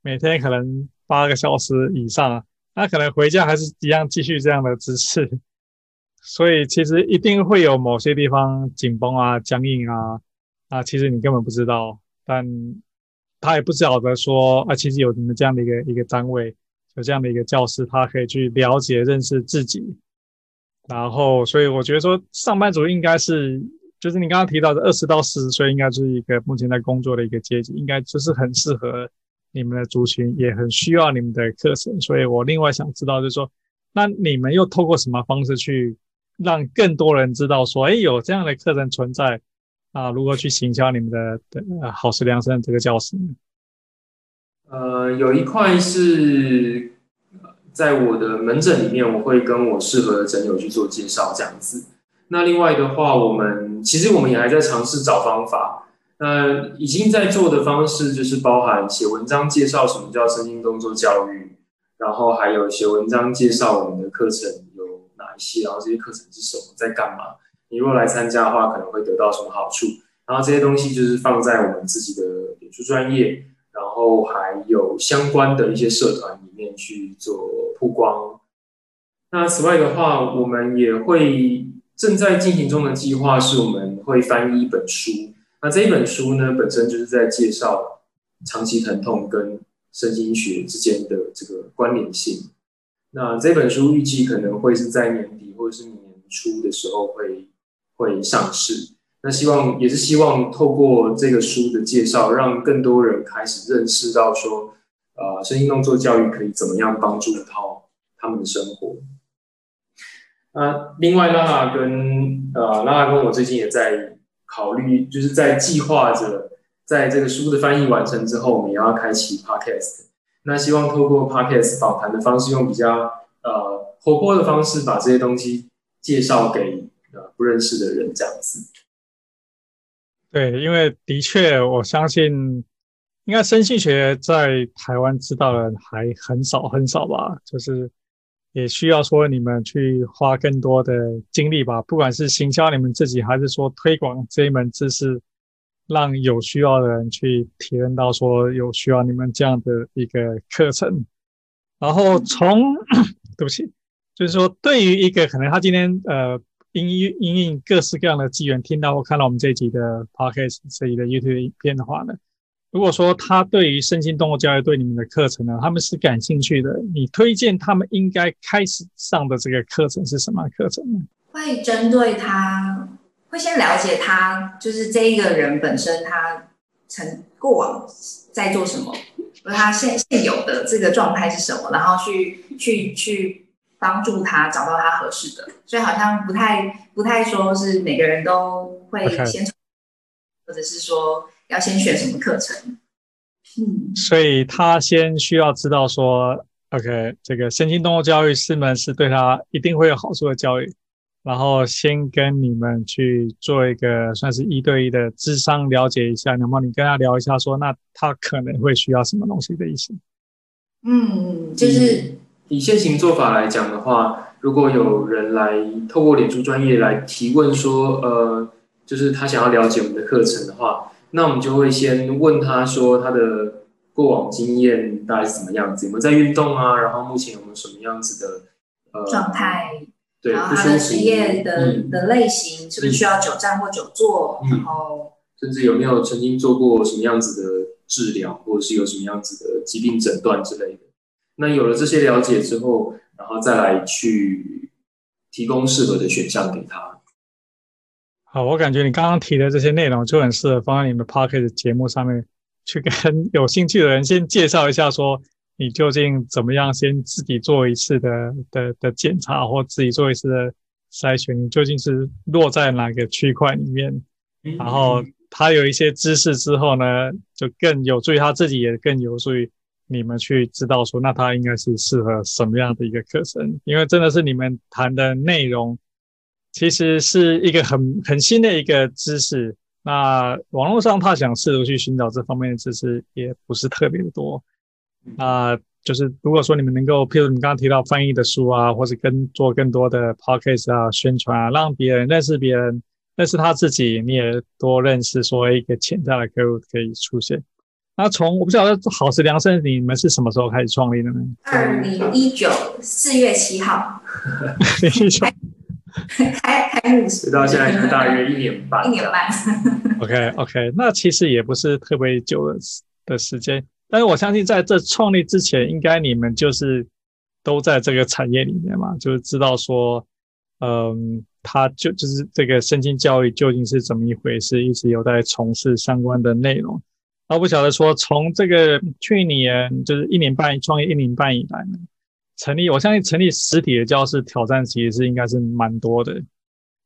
每天可能八个小时以上，那可能回家还是一样继续这样的姿势。所以其实一定会有某些地方紧绷啊、僵硬啊，啊，其实你根本不知道，但他也不晓得说啊，其实有你们这样的一个一个单位。有这样的一个教师，他可以去了解、认识自己，然后，所以我觉得说，上班族应该是，就是你刚刚提到的二十到四十岁，应该是一个目前在工作的一个阶级，应该就是很适合你们的族群，也很需要你们的课程。所以我另外想知道，就是说，那你们又透过什么方式去让更多人知道说，哎，有这样的课程存在啊？如何去行销你们的的、呃、好时量身这个教室？呃，有一块是在我的门诊里面，我会跟我适合的诊友去做介绍，这样子。那另外的话，我们其实我们也还在尝试找方法。那已经在做的方式就是包含写文章介绍什么叫身心动作教育，然后还有写文章介绍我们的课程然后这些课程是什么，在干嘛。你如果来参加的话，可能会得到什么好处。然后这些东西就是放在我们自己的脸书专业。然后还有相关的一些社团里面去做曝光。那此外的话，我们也会正在进行中的计划是，我们会翻译一本书。那这一本书呢，本身就是在介绍长期疼痛跟神经学之间的这个关联性。那这本书预计可能会是在年底或者是年初的时候会会上市。那希望也是希望透过这个书的介绍，让更多人开始认识到说，呃，声音动作教育可以怎么样帮助到他们的生活。那另外，拉拉跟呃拉拉跟我最近也在考虑，就是在计划着，在这个书的翻译完成之后，我们也要开启 Podcast。那希望透过 Podcast 访谈的方式，用比较呃活泼的方式，把这些东西介绍给呃不认识的人，这样子。对，因为的确，我相信应该生心学在台湾知道的人还很少很少吧。就是也需要说你们去花更多的精力吧，不管是行销你们自己，还是说推广这一门知识，让有需要的人去体验到说有需要你们这样的一个课程。然后从，对不起，就是说对于一个可能他今天呃因因因应各式各样的机缘听到或看到我们这一集的 podcast 这一的 YouTube 影片的话呢，如果说他对于身心动物教育对你们的课程呢，他们是感兴趣的，你推荐他们应该开始上的这个课程是什么课程呢？会针对他，会先了解他，就是这一个人本身他曾过往在做什么，和他现现有的这个状态是什么，然后去去去帮助他找到他合适的。所以好像不太不太说是每个人都会先.或者是说。要先选什么课程？嗯，所以他先需要知道说，OK，这个身心动物教育是门是对他一定会有好处的教育，然后先跟你们去做一个算是一对一的智商，了解一下，然后你跟他聊一下说，那他可能会需要什么东西的意思？嗯，就是以现行做法来讲的话，如果有人来透过脸书专业来提问说，呃，就是他想要了解我们的课程的话。那我们就会先问他说他的过往经验大概是怎么样子，有没有在运动啊？然后目前有没有什么样子的呃状态？对，然后他的职业的、嗯、的类型是不是需要久站或久坐？嗯、然后甚至有没有曾经做过什么样子的治疗，或者是有什么样子的疾病诊断之类的？那有了这些了解之后，然后再来去提供适合的选项给他。好，我感觉你刚刚提的这些内容就很适合放在你们 p o c k e t 节目上面，去跟有兴趣的人先介绍一下，说你究竟怎么样，先自己做一次的的的检查，或自己做一次的筛选，你究竟是落在哪个区块里面？然后他有一些知识之后呢，就更有助于他自己，也更有助于你们去知道说，那他应该是适合什么样的一个课程？因为真的是你们谈的内容。其实是一个很很新的一个知识，那网络上他想试图去寻找这方面的知识也不是特别的多，那就是如果说你们能够，譬如你刚刚提到翻译的书啊，或者跟做更多的 podcast 啊宣传啊，让别人认识别人，认识他自己，你也多认识说一个潜在的客户可以出现。那从我不晓得好时量身你们是什么时候开始创立的呢？二零一九四月七号。开开幕式到现在是大约一年半，一年半。OK OK，那其实也不是特别久的的时间，但是我相信在这创立之前，应该你们就是都在这个产业里面嘛，就是知道说，嗯，他就就是这个身心教育究竟是怎么一回事，一直有在从事相关的内容。那不晓得说，从这个去年就是一年半创业一年半以来呢。成立，我相信成立实体的教室挑战其实是应该是蛮多的。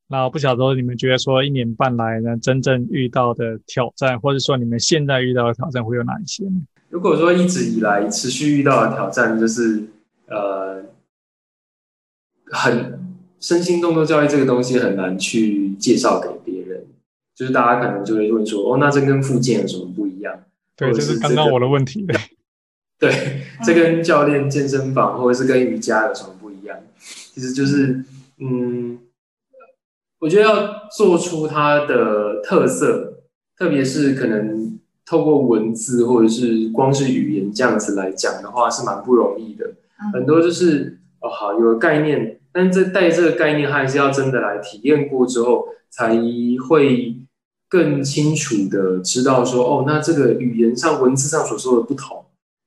那不晓得你们觉得说一年半来呢，真正遇到的挑战，或者说你们现在遇到的挑战会有哪一些呢？如果说一直以来持续遇到的挑战，就是呃，很身心动作教育这个东西很难去介绍给别人，就是大家可能就会问说，哦，那这跟附健有什么不一样？对，这是刚刚我的问题。对，这跟教练健身房或者是跟瑜伽有什么不一样？其实就是，嗯，我觉得要做出它的特色，特别是可能透过文字或者是光是语言这样子来讲的话，是蛮不容易的。很多就是哦，好有个概念，但是这带这个概念，还是要真的来体验过之后，才会更清楚的知道说，哦，那这个语言上、文字上所说的不同。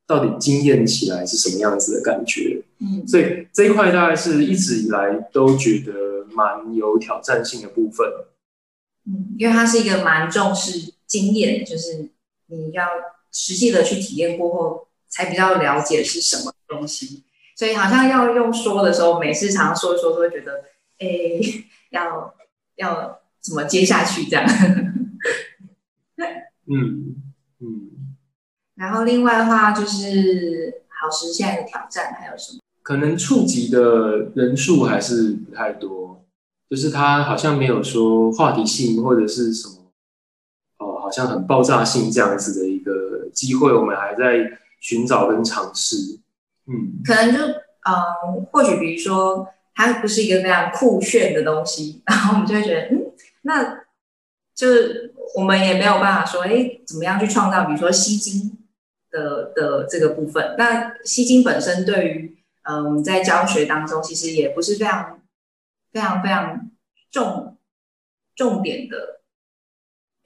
到底经验起来是什么样子的感觉？嗯，所以这一块大概是一直以来都觉得蛮有挑战性的部分。嗯，因为它是一个蛮重视经验，就是你要实际的去体验过后，才比较了解是什么东西。所以好像要用说的时候，每次常常说一说，都会觉得，哎、欸，要要怎么接下去这样？嗯嗯。然后另外的话就是好时现在的挑战还有什么？可能触及的人数还是不太多，就是他好像没有说话题性或者是什么，哦，好像很爆炸性这样子的一个机会，我们还在寻找跟尝试。嗯，可能就嗯，或许比如说它不是一个非常酷炫的东西，然后我们就会觉得，嗯，那就是我们也没有办法说，哎，怎么样去创造，比如说吸睛的的这个部分。那吸睛本身对于嗯，在教学当中其实也不是非常非常非常重重点的，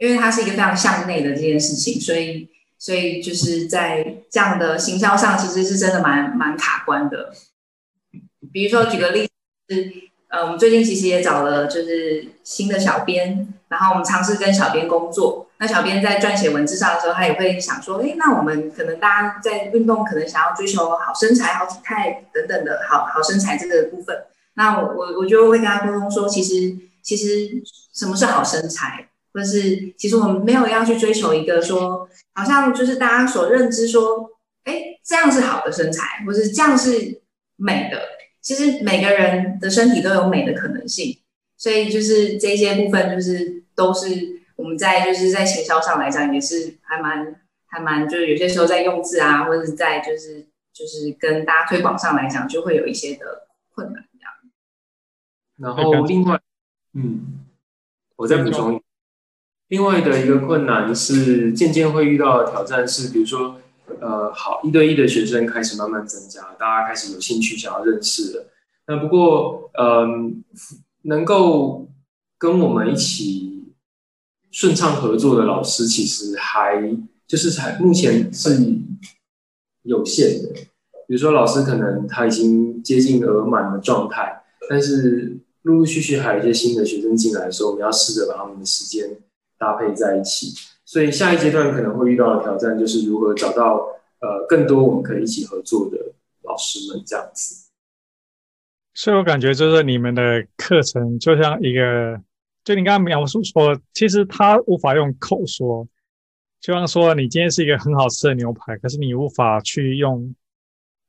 因为它是一个非常向内的这件事情，所以所以就是在这样的行销上，其实是真的蛮蛮卡关的。比如说举个例子。呃，我们最近其实也找了就是新的小编，然后我们尝试跟小编工作。那小编在撰写文字上的时候，他也会想说，哎，那我们可能大家在运动，可能想要追求好身材、好体态等等的好好身材这个部分。那我我我就会跟他沟通说，其实其实什么是好身材，或是其实我们没有要去追求一个说，好像就是大家所认知说，哎，这样是好的身材，或者是这样是美的。其实每个人的身体都有美的可能性，所以就是这些部分，就是都是我们在就是在行销上来讲，也是还蛮还蛮，就是有些时候在用字啊，或者是在就是就是跟大家推广上来讲，就会有一些的困难这样。然后另外，嗯，我再补充，另外的一个困难是渐渐会遇到的挑战是，比如说。呃，好，一对一的学生开始慢慢增加，大家开始有兴趣想要认识了。那不过，嗯、能够跟我们一起顺畅合作的老师，其实还就是才目前是有限的。比如说，老师可能他已经接近额满的状态，但是陆陆续续还有一些新的学生进来的时候，我们要试着把他们的时间搭配在一起。所以下一阶段可能会遇到的挑战，就是如何找到呃更多我们可以一起合作的老师们这样子。所以我感觉就是你们的课程就像一个，就你刚刚描述说，其实他无法用口说，就像说你今天是一个很好吃的牛排，可是你无法去用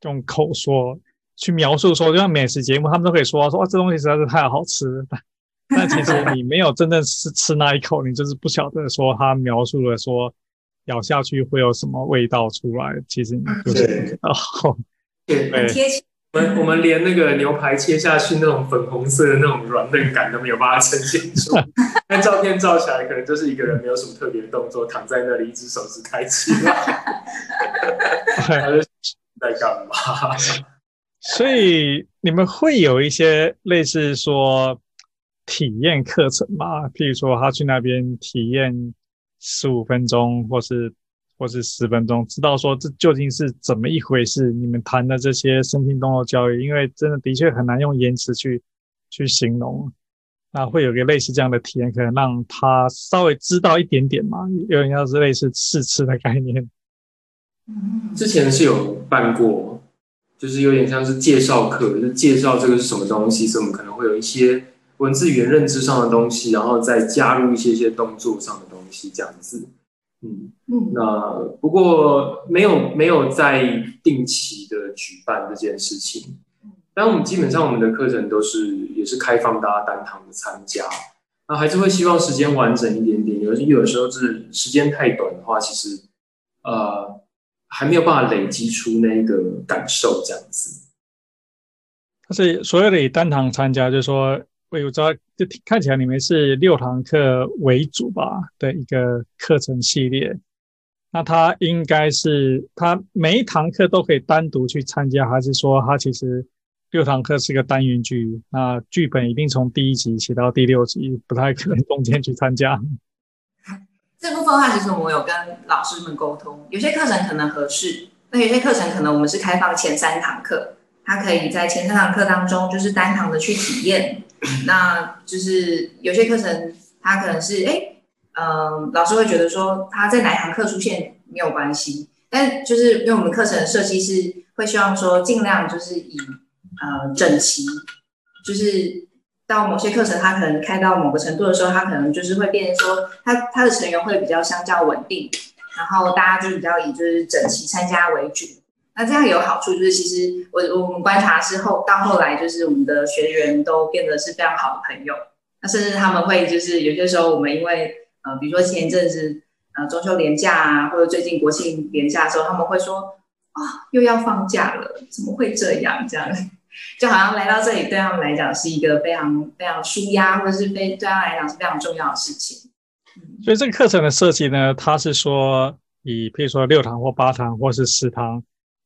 用口说去描述说，就像美食节目，他们都可以说说哇，这东西实在是太好吃了。但其实你没有真正是吃那一口，你就是不晓得说他描述了说咬下去会有什么味道出来。其实你就是 哦，对对，我们我们连那个牛排切下去那种粉红色的那种软嫩感都没有办法呈现出来。但照片照起来，可能就是一个人没有什么特别的动作，躺在那里，一只手指开启了，他就在干嘛？所以你们会有一些类似说。体验课程嘛，譬如说他去那边体验十五分钟，或是或是十分钟，知道说这究竟是怎么一回事。你们谈的这些身心动作教育，因为真的的确很难用言辞去去形容。那会有个类似这样的体验，可能让他稍微知道一点点嘛，有点像是类似试吃的概念。之前是有办过，就是有点像是介绍课，就介绍这个是什么东西，所以我们可能会有一些。文字语言认知上的东西，然后再加入一些些动作上的东西，这样子。嗯嗯。那不过没有没有在定期的举办这件事情。但我们基本上我们的课程都是也是开放大家单堂的参加。那还是会希望时间完整一点点。有有的时候是时间太短的话，其实呃还没有办法累积出那个感受这样子。但是所有的以单堂参加，就是说。我有知道，就看起来你们是六堂课为主吧的一个课程系列。那它应该是，它每一堂课都可以单独去参加，还是说它其实六堂课是一个单元剧？那剧本一定从第一集写到第六集，不太可能中间去参加。这部分的话，其实我有跟老师们沟通，有些课程可能合适，那有些课程可能我们是开放前三堂课，他可以在前三堂课当中就是单堂的去体验。那就是有些课程，他可能是哎，嗯、呃，老师会觉得说他在哪一堂课出现没有关系，但就是因为我们课程的设计是会希望说尽量就是以呃整齐，就是到某些课程他可能开到某个程度的时候，他可能就是会变成说他他的成员会比较相较稳定，然后大家就比较以就是整齐参加为主。那这样有好处，就是其实我我们观察之后，到后来就是我们的学员都变得是非常好的朋友。那甚至他们会就是有些时候，我们因为呃，比如说前一阵子呃中秋连假啊，或者最近国庆连假的时候，他们会说啊、又要放假了，怎么会这样？这样就好像来到这里对他们来讲是一个非常非常舒压，或者是非对他来讲是非常重要的事情。所以这个课程的设计呢，它是说以譬如说六堂或八堂或是十堂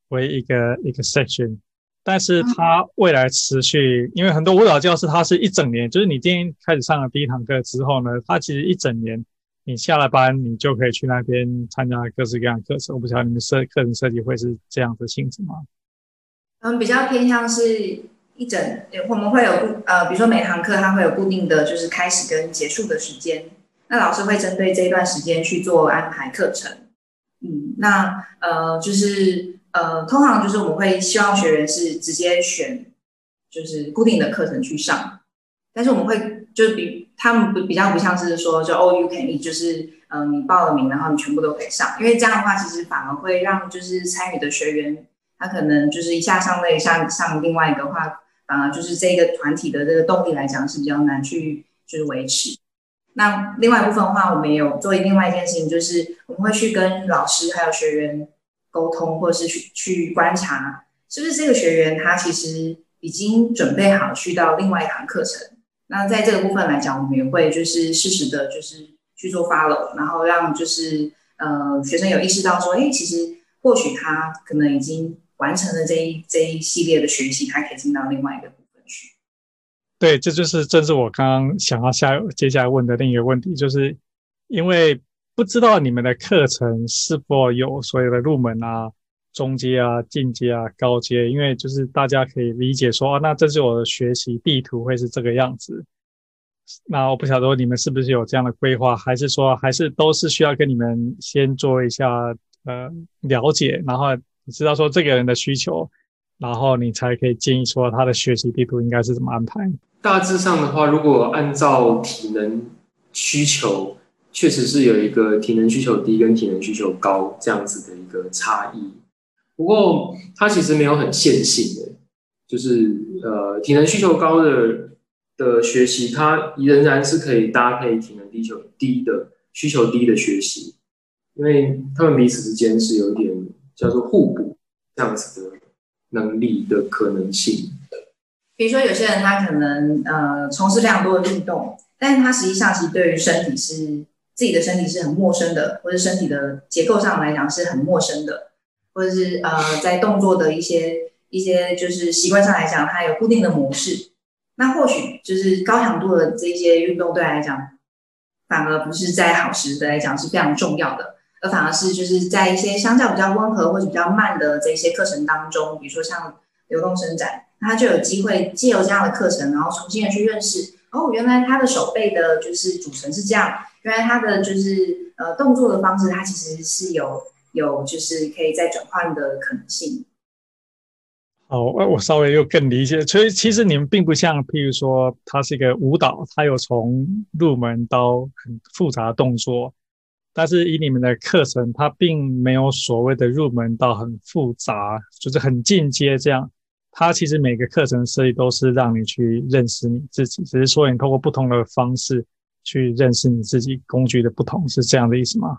为一个一个 section，但是它未来持续，因为很多舞蹈教室它是一整年，就是你今天开始上了第一堂课之后呢，它其实一整年你下了班你就可以去那边参加各式各样的课程。我不知道你们设课程设计会是这样的性质吗？嗯，比较偏向是一整，我们会有固呃，比如说每堂课它会有固定的就是开始跟结束的时间，那老师会针对这一段时间去做安排课程。嗯，那呃就是呃，通常就是我们会希望学员是直接选就是固定的课程去上，但是我们会就是比他们不比较不像是说就 all you can eat，就是嗯、呃，你报了名然后你全部都可以上，因为这样的话其实反而会让就是参与的学员。他可能就是一下上那一下上另外一个话，反而就是这个团体的这个动力来讲是比较难去就是维持。那另外一部分的话，我们也有做另外一件事情，就是我们会去跟老师还有学员沟通，或者是去去观察，是不是这个学员他其实已经准备好去到另外一堂课程。那在这个部分来讲，我们也会就是适时的，就是去做 follow，然后让就是呃学生有意识到说，哎，其实或许他可能已经。完成了这一这一系列的学习，他可以进到另外一个部分去。对，这就是正是我刚刚想要下接下来问的另一个问题，就是因为不知道你们的课程是否有所有的入门啊、中阶啊、进阶啊、高阶，因为就是大家可以理解说，啊，那这是我的学习地图会是这个样子。那我不晓得你们是不是有这样的规划，还是说还是都是需要跟你们先做一下呃了解，然后。你知道说这个人的需求，然后你才可以建议说他的学习地图应该是怎么安排。大致上的话，如果按照体能需求，确实是有一个体能需求低跟体能需求高这样子的一个差异。不过它其实没有很线性的，就是呃体能需求高的的学习，它仍然是可以搭配体能需求低的需求低的学习，因为他们彼此之间是有一点。叫做互补这样子的能力的可能性。比如说，有些人他可能呃从事非常多的运动，但是他实际上其实对于身体是自己的身体是很陌生的，或者身体的结构上来讲是很陌生的，或者是呃在动作的一些一些就是习惯上来讲，它有固定的模式。那或许就是高强度的这些运动对来讲，反而不是在好时的来讲是非常重要的。而反而是就是在一些相较比较温和或者比较慢的这些课程当中，比如说像流动伸展，他就有机会借由这样的课程，然后重新的去认识哦，原来他的手背的就是组成是这样，原来他的就是呃动作的方式，它其实是有有就是可以再转换的可能性。好，我稍微又更理解，所以其实你们并不像，譬如说它是一个舞蹈，它有从入门到很复杂的动作。但是以你们的课程，它并没有所谓的入门到很复杂，就是很进阶这样。它其实每个课程设计都是让你去认识你自己，只是说你通过不同的方式去认识你自己，工具的不同，是这样的意思吗？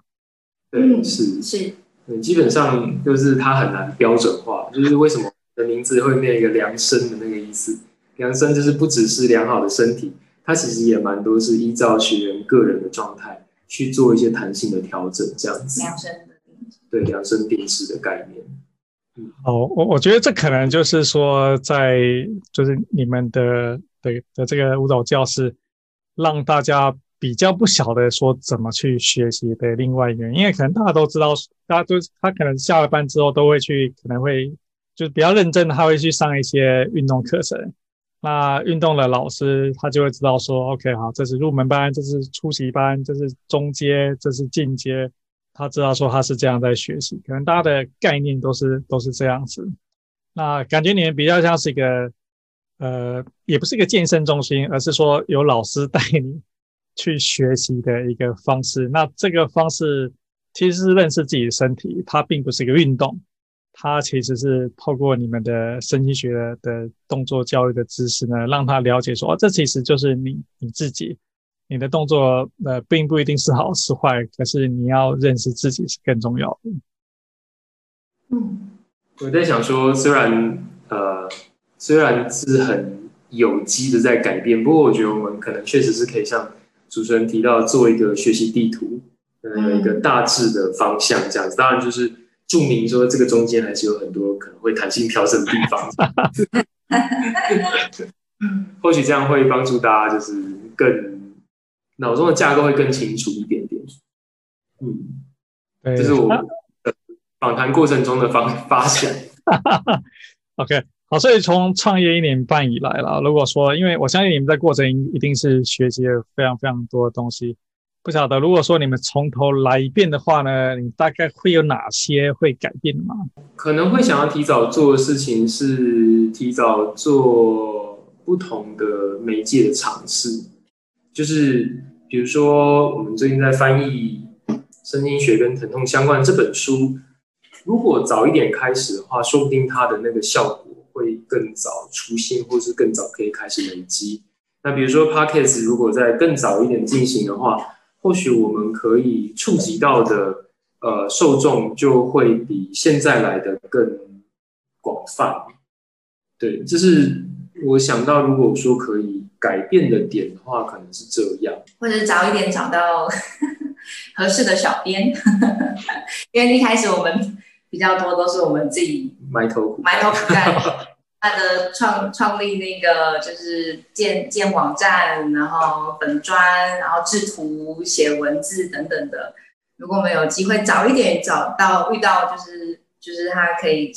对，是是，对，基本上就是它很难标准化，就是为什么的名字会念一个量身的那个意思。量身就是不只是良好的身体，它其实也蛮多是依照学员个人的状态。去做一些弹性的调整，这样子。量身的定制。对，量身定制的概念。嗯，好，我我觉得这可能就是说，在就是你们的的的这个舞蹈教室，让大家比较不晓得说怎么去学习的另外一个因，为可能大家都知道，大家都他可能下了班之后都会去，可能会就是比较认真，他会去上一些运动课程。那运动的老师他就会知道说，OK，好，这是入门班，这是初级班，这是中阶，这是进阶。他知道说他是这样在学习，可能大家的概念都是都是这样子。那感觉你们比较像是一个，呃，也不是一个健身中心，而是说有老师带你去学习的一个方式。那这个方式其实是认识自己的身体，它并不是一个运动。它其实是透过你们的身心学的动作教育的知识呢，让他了解说，哦，这其实就是你你自己，你的动作呃，并不一定是好是坏，可是你要认识自己是更重要的。嗯，我在想说，虽然呃，虽然是很有机的在改变，不过我觉得我们可能确实是可以像主持人提到做一个学习地图，嗯，有一个大致的方向这样子。当然就是注明说这个中间还是有很多可能会弹性调整的地方。或许这样会帮助大家，就是更脑中的架构会更清楚一点点。嗯，这是我访谈过程中的发发想。OK，好，所以从创业一年半以来了，如果说，因为我相信你们在过程一定是学习了非常非常多的东西，不晓得如果说你们从头来一遍的话呢，你大概会有哪些会改变吗？可能会想要提早做的事情是提早做不同的媒介的尝试，就是比如说我们最近在翻译。身心学跟疼痛相关这本书，如果早一点开始的话，说不定它的那个效果更早出现，或是更早可以开始累积。那比如说 Podcast 如果在更早一点进行的话，或许我们可以触及到的呃受众就会比现在来的更广泛。对，这是我想到，如果说可以改变的点的话，可能是这样，或者早一点找到。合适的小编，因为一开始我们比较多都是我们自己埋头苦埋头苦干，他的创创立那个就是建建网站，然后粉专，然后制图、写文字等等的。如果我们有机会早一点找到遇到，就是就是他可以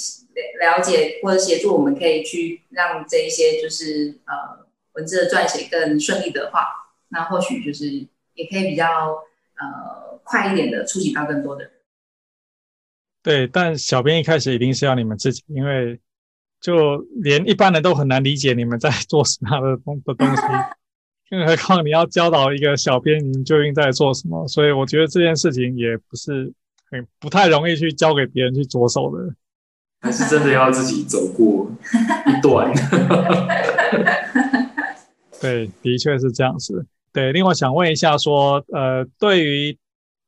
了解或者协助，我们可以去让这一些就是呃文字的撰写更顺利的话，那或许就是也可以比较。呃，快一点的触及到更多的人。对，但小编一开始一定是要你们自己，因为就连一般人都很难理解你们在做什么样的东的东西，更何况你要教导一个小编，你究竟在做什么？所以我觉得这件事情也不是很不太容易去交给别人去着手的，还是真的要自己走过一段。对，的确是这样子。对，另外想问一下，说，呃，对于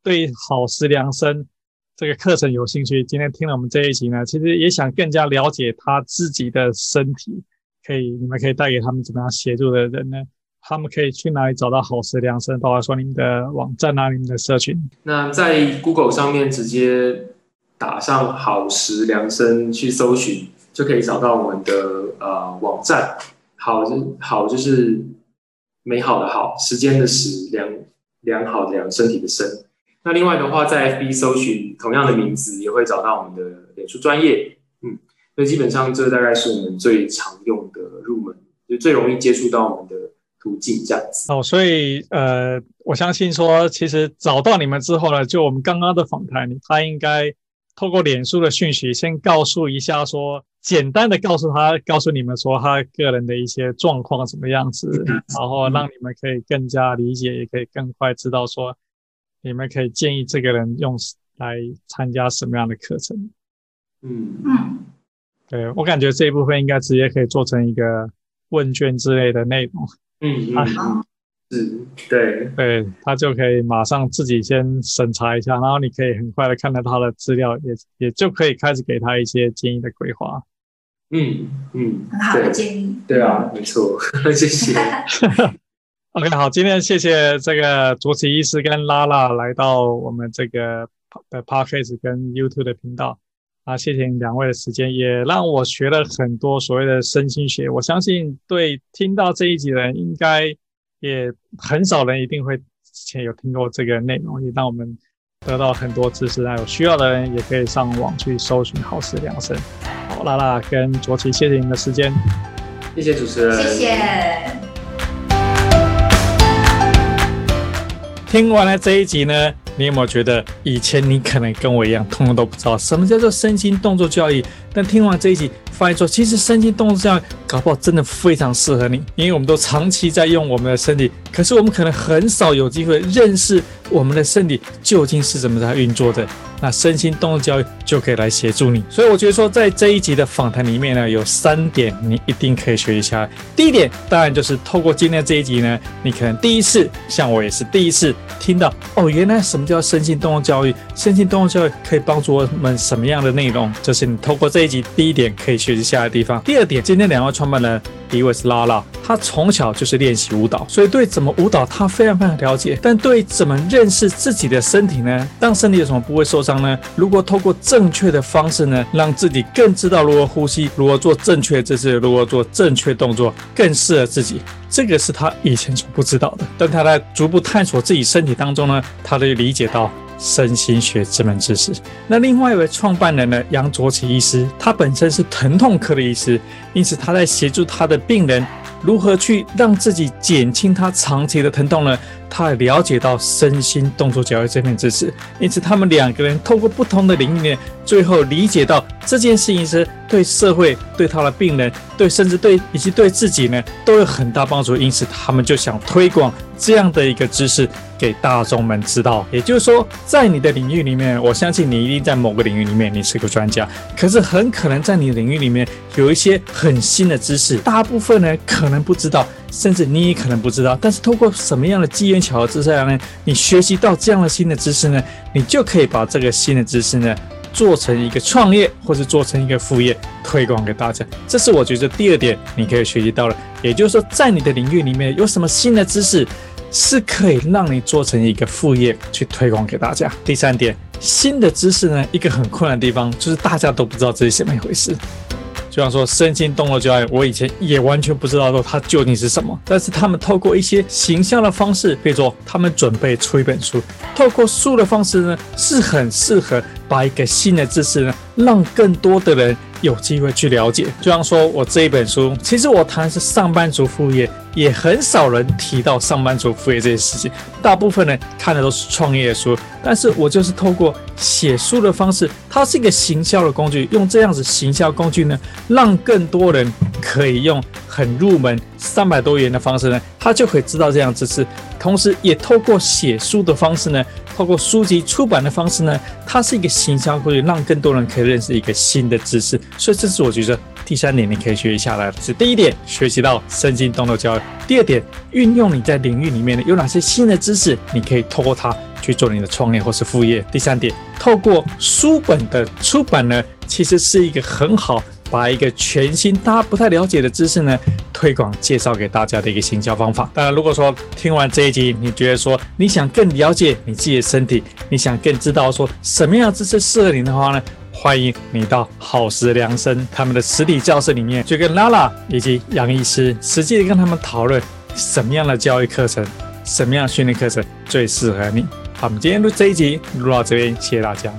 对好食量声这个课程有兴趣，今天听了我们这一集呢，其实也想更加了解他自己的身体，可以你们可以带给他们怎么样协助的人呢？他们可以去哪里找到好时量身？包括说你们的网站啊，你们的社群。那在 Google 上面直接打上好时量身去搜寻，就可以找到我们的呃网站。好，就好就是。美好的好，时间的时，良良好的良，身体的身。那另外的话，在 FB 搜寻同样的名字，也会找到我们的脸书专业。嗯，所以基本上这大概是我们最常用的入门，就最容易接触到我们的途径这样子。哦，所以呃，我相信说，其实找到你们之后呢，就我们刚刚的访谈，他应该透过脸书的讯息，先告诉一下说。简单的告诉他，告诉你们说他个人的一些状况怎么样子，然后让你们可以更加理解，也可以更快知道说你们可以建议这个人用来参加什么样的课程。嗯嗯，对，我感觉这一部分应该直接可以做成一个问卷之类的内容。嗯 嗯。啊是，对对，他就可以马上自己先审查一下，然后你可以很快的看到他的资料，也也就可以开始给他一些建议的规划。嗯嗯，很好的建议。对啊，没错，谢谢。OK，好，今天谢谢这个卓奇医师跟拉拉来到我们这个的 Podcast 跟 YouTube 的频道啊，谢谢两位的时间，也让我学了很多所谓的身心学。我相信对听到这一集的人应该。也很少人一定会之前有听过这个内容，也让我们得到很多知识。那有需要的人也可以上网去搜寻好事量声。好，拉拉跟卓奇，谢谢你们的时间，谢谢主持人，谢谢。听完了这一集呢，你有没有觉得以前你可能跟我一样，通通都不知道什么叫做身心动作教育？但听完这一集。发现说，其实身心动作教育搞不好真的非常适合你，因为我们都长期在用我们的身体，可是我们可能很少有机会认识我们的身体究竟是怎么在运作的。那身心动作教育就可以来协助你。所以我觉得说，在这一集的访谈里面呢，有三点你一定可以学一下。第一点，当然就是透过今天这一集呢，你可能第一次，像我也是第一次听到哦，原来什么叫身心动作教育？身心动作教育可以帮助我们什么样的内容？就是你透过这一集，第一点可以。学习下的地方。第二点，今天两位创办人，第一位是拉拉，他从小就是练习舞蹈，所以对怎么舞蹈他非常非常了解。但对怎么认识自己的身体呢？当身体有什么部位受伤呢？如果透过正确的方式呢，让自己更知道如何呼吸，如何做正确姿势，如何做正确动作，更适合自己。这个是他以前所不知道的。但他在逐步探索自己身体当中呢，他就理解到。身心学这门知识。那另外一位创办人呢，杨卓奇医师，他本身是疼痛科的医师，因此他在协助他的病人如何去让自己减轻他长期的疼痛呢？他也了解到身心动作教育这片知识，因此他们两个人透过不同的领域呢，最后理解到这件事情是对社会、对他的病人、对甚至对以及对自己呢都有很大帮助，因此他们就想推广这样的一个知识给大众们知道。也就是说，在你的领域里面，我相信你一定在某个领域里面你是个专家，可是很可能在你的领域里面有一些很很新的知识，大部分呢可能不知道。甚至你也可能不知道，但是通过什么样的机缘巧合之下呢？你学习到这样的新的知识呢，你就可以把这个新的知识呢，做成一个创业，或是做成一个副业，推广给大家。这是我觉得第二点，你可以学习到了。也就是说，在你的领域里面有什么新的知识，是可以让你做成一个副业去推广给大家。第三点，新的知识呢，一个很困难的地方就是大家都不知道这是怎么一回事。就像说身心动作教育，我以前也完全不知道说它究竟是什么。但是他们透过一些形象的方式，比如说他们准备出一本书，透过书的方式呢，是很适合把一个新的知识呢，让更多的人有机会去了解。就像说我这一本书，其实我谈的是上班族副业。也很少人提到上班族副业这些事情，大部分人看的都是创业的书，但是我就是透过写书的方式，它是一个行销的工具，用这样子行销工具呢，让更多人可以用很入门三百多元的方式呢，他就可以知道这样知识，同时也透过写书的方式呢，透过书籍出版的方式呢，它是一个行销工具，让更多人可以认识一个新的知识，所以这是我觉得。第三点，你可以学习下来是第一点，学习到身心动作教育；第二点，运用你在领域里面呢有哪些新的知识，你可以透过它去做你的创业或是副业；第三点，透过书本的出版呢，其实是一个很好把一个全新大家不太了解的知识呢推广介绍给大家的一个行销方法。当然，如果说听完这一集，你觉得说你想更了解你自己的身体，你想更知道说什么样的知识适合你的话呢？欢迎你到好时量身他们的实体教室里面，去跟拉拉以及杨医师实际的跟他们讨论什么样的教育课程、什么样的训练课程最适合你。好，我们今天录这一集录到这边，谢谢大家。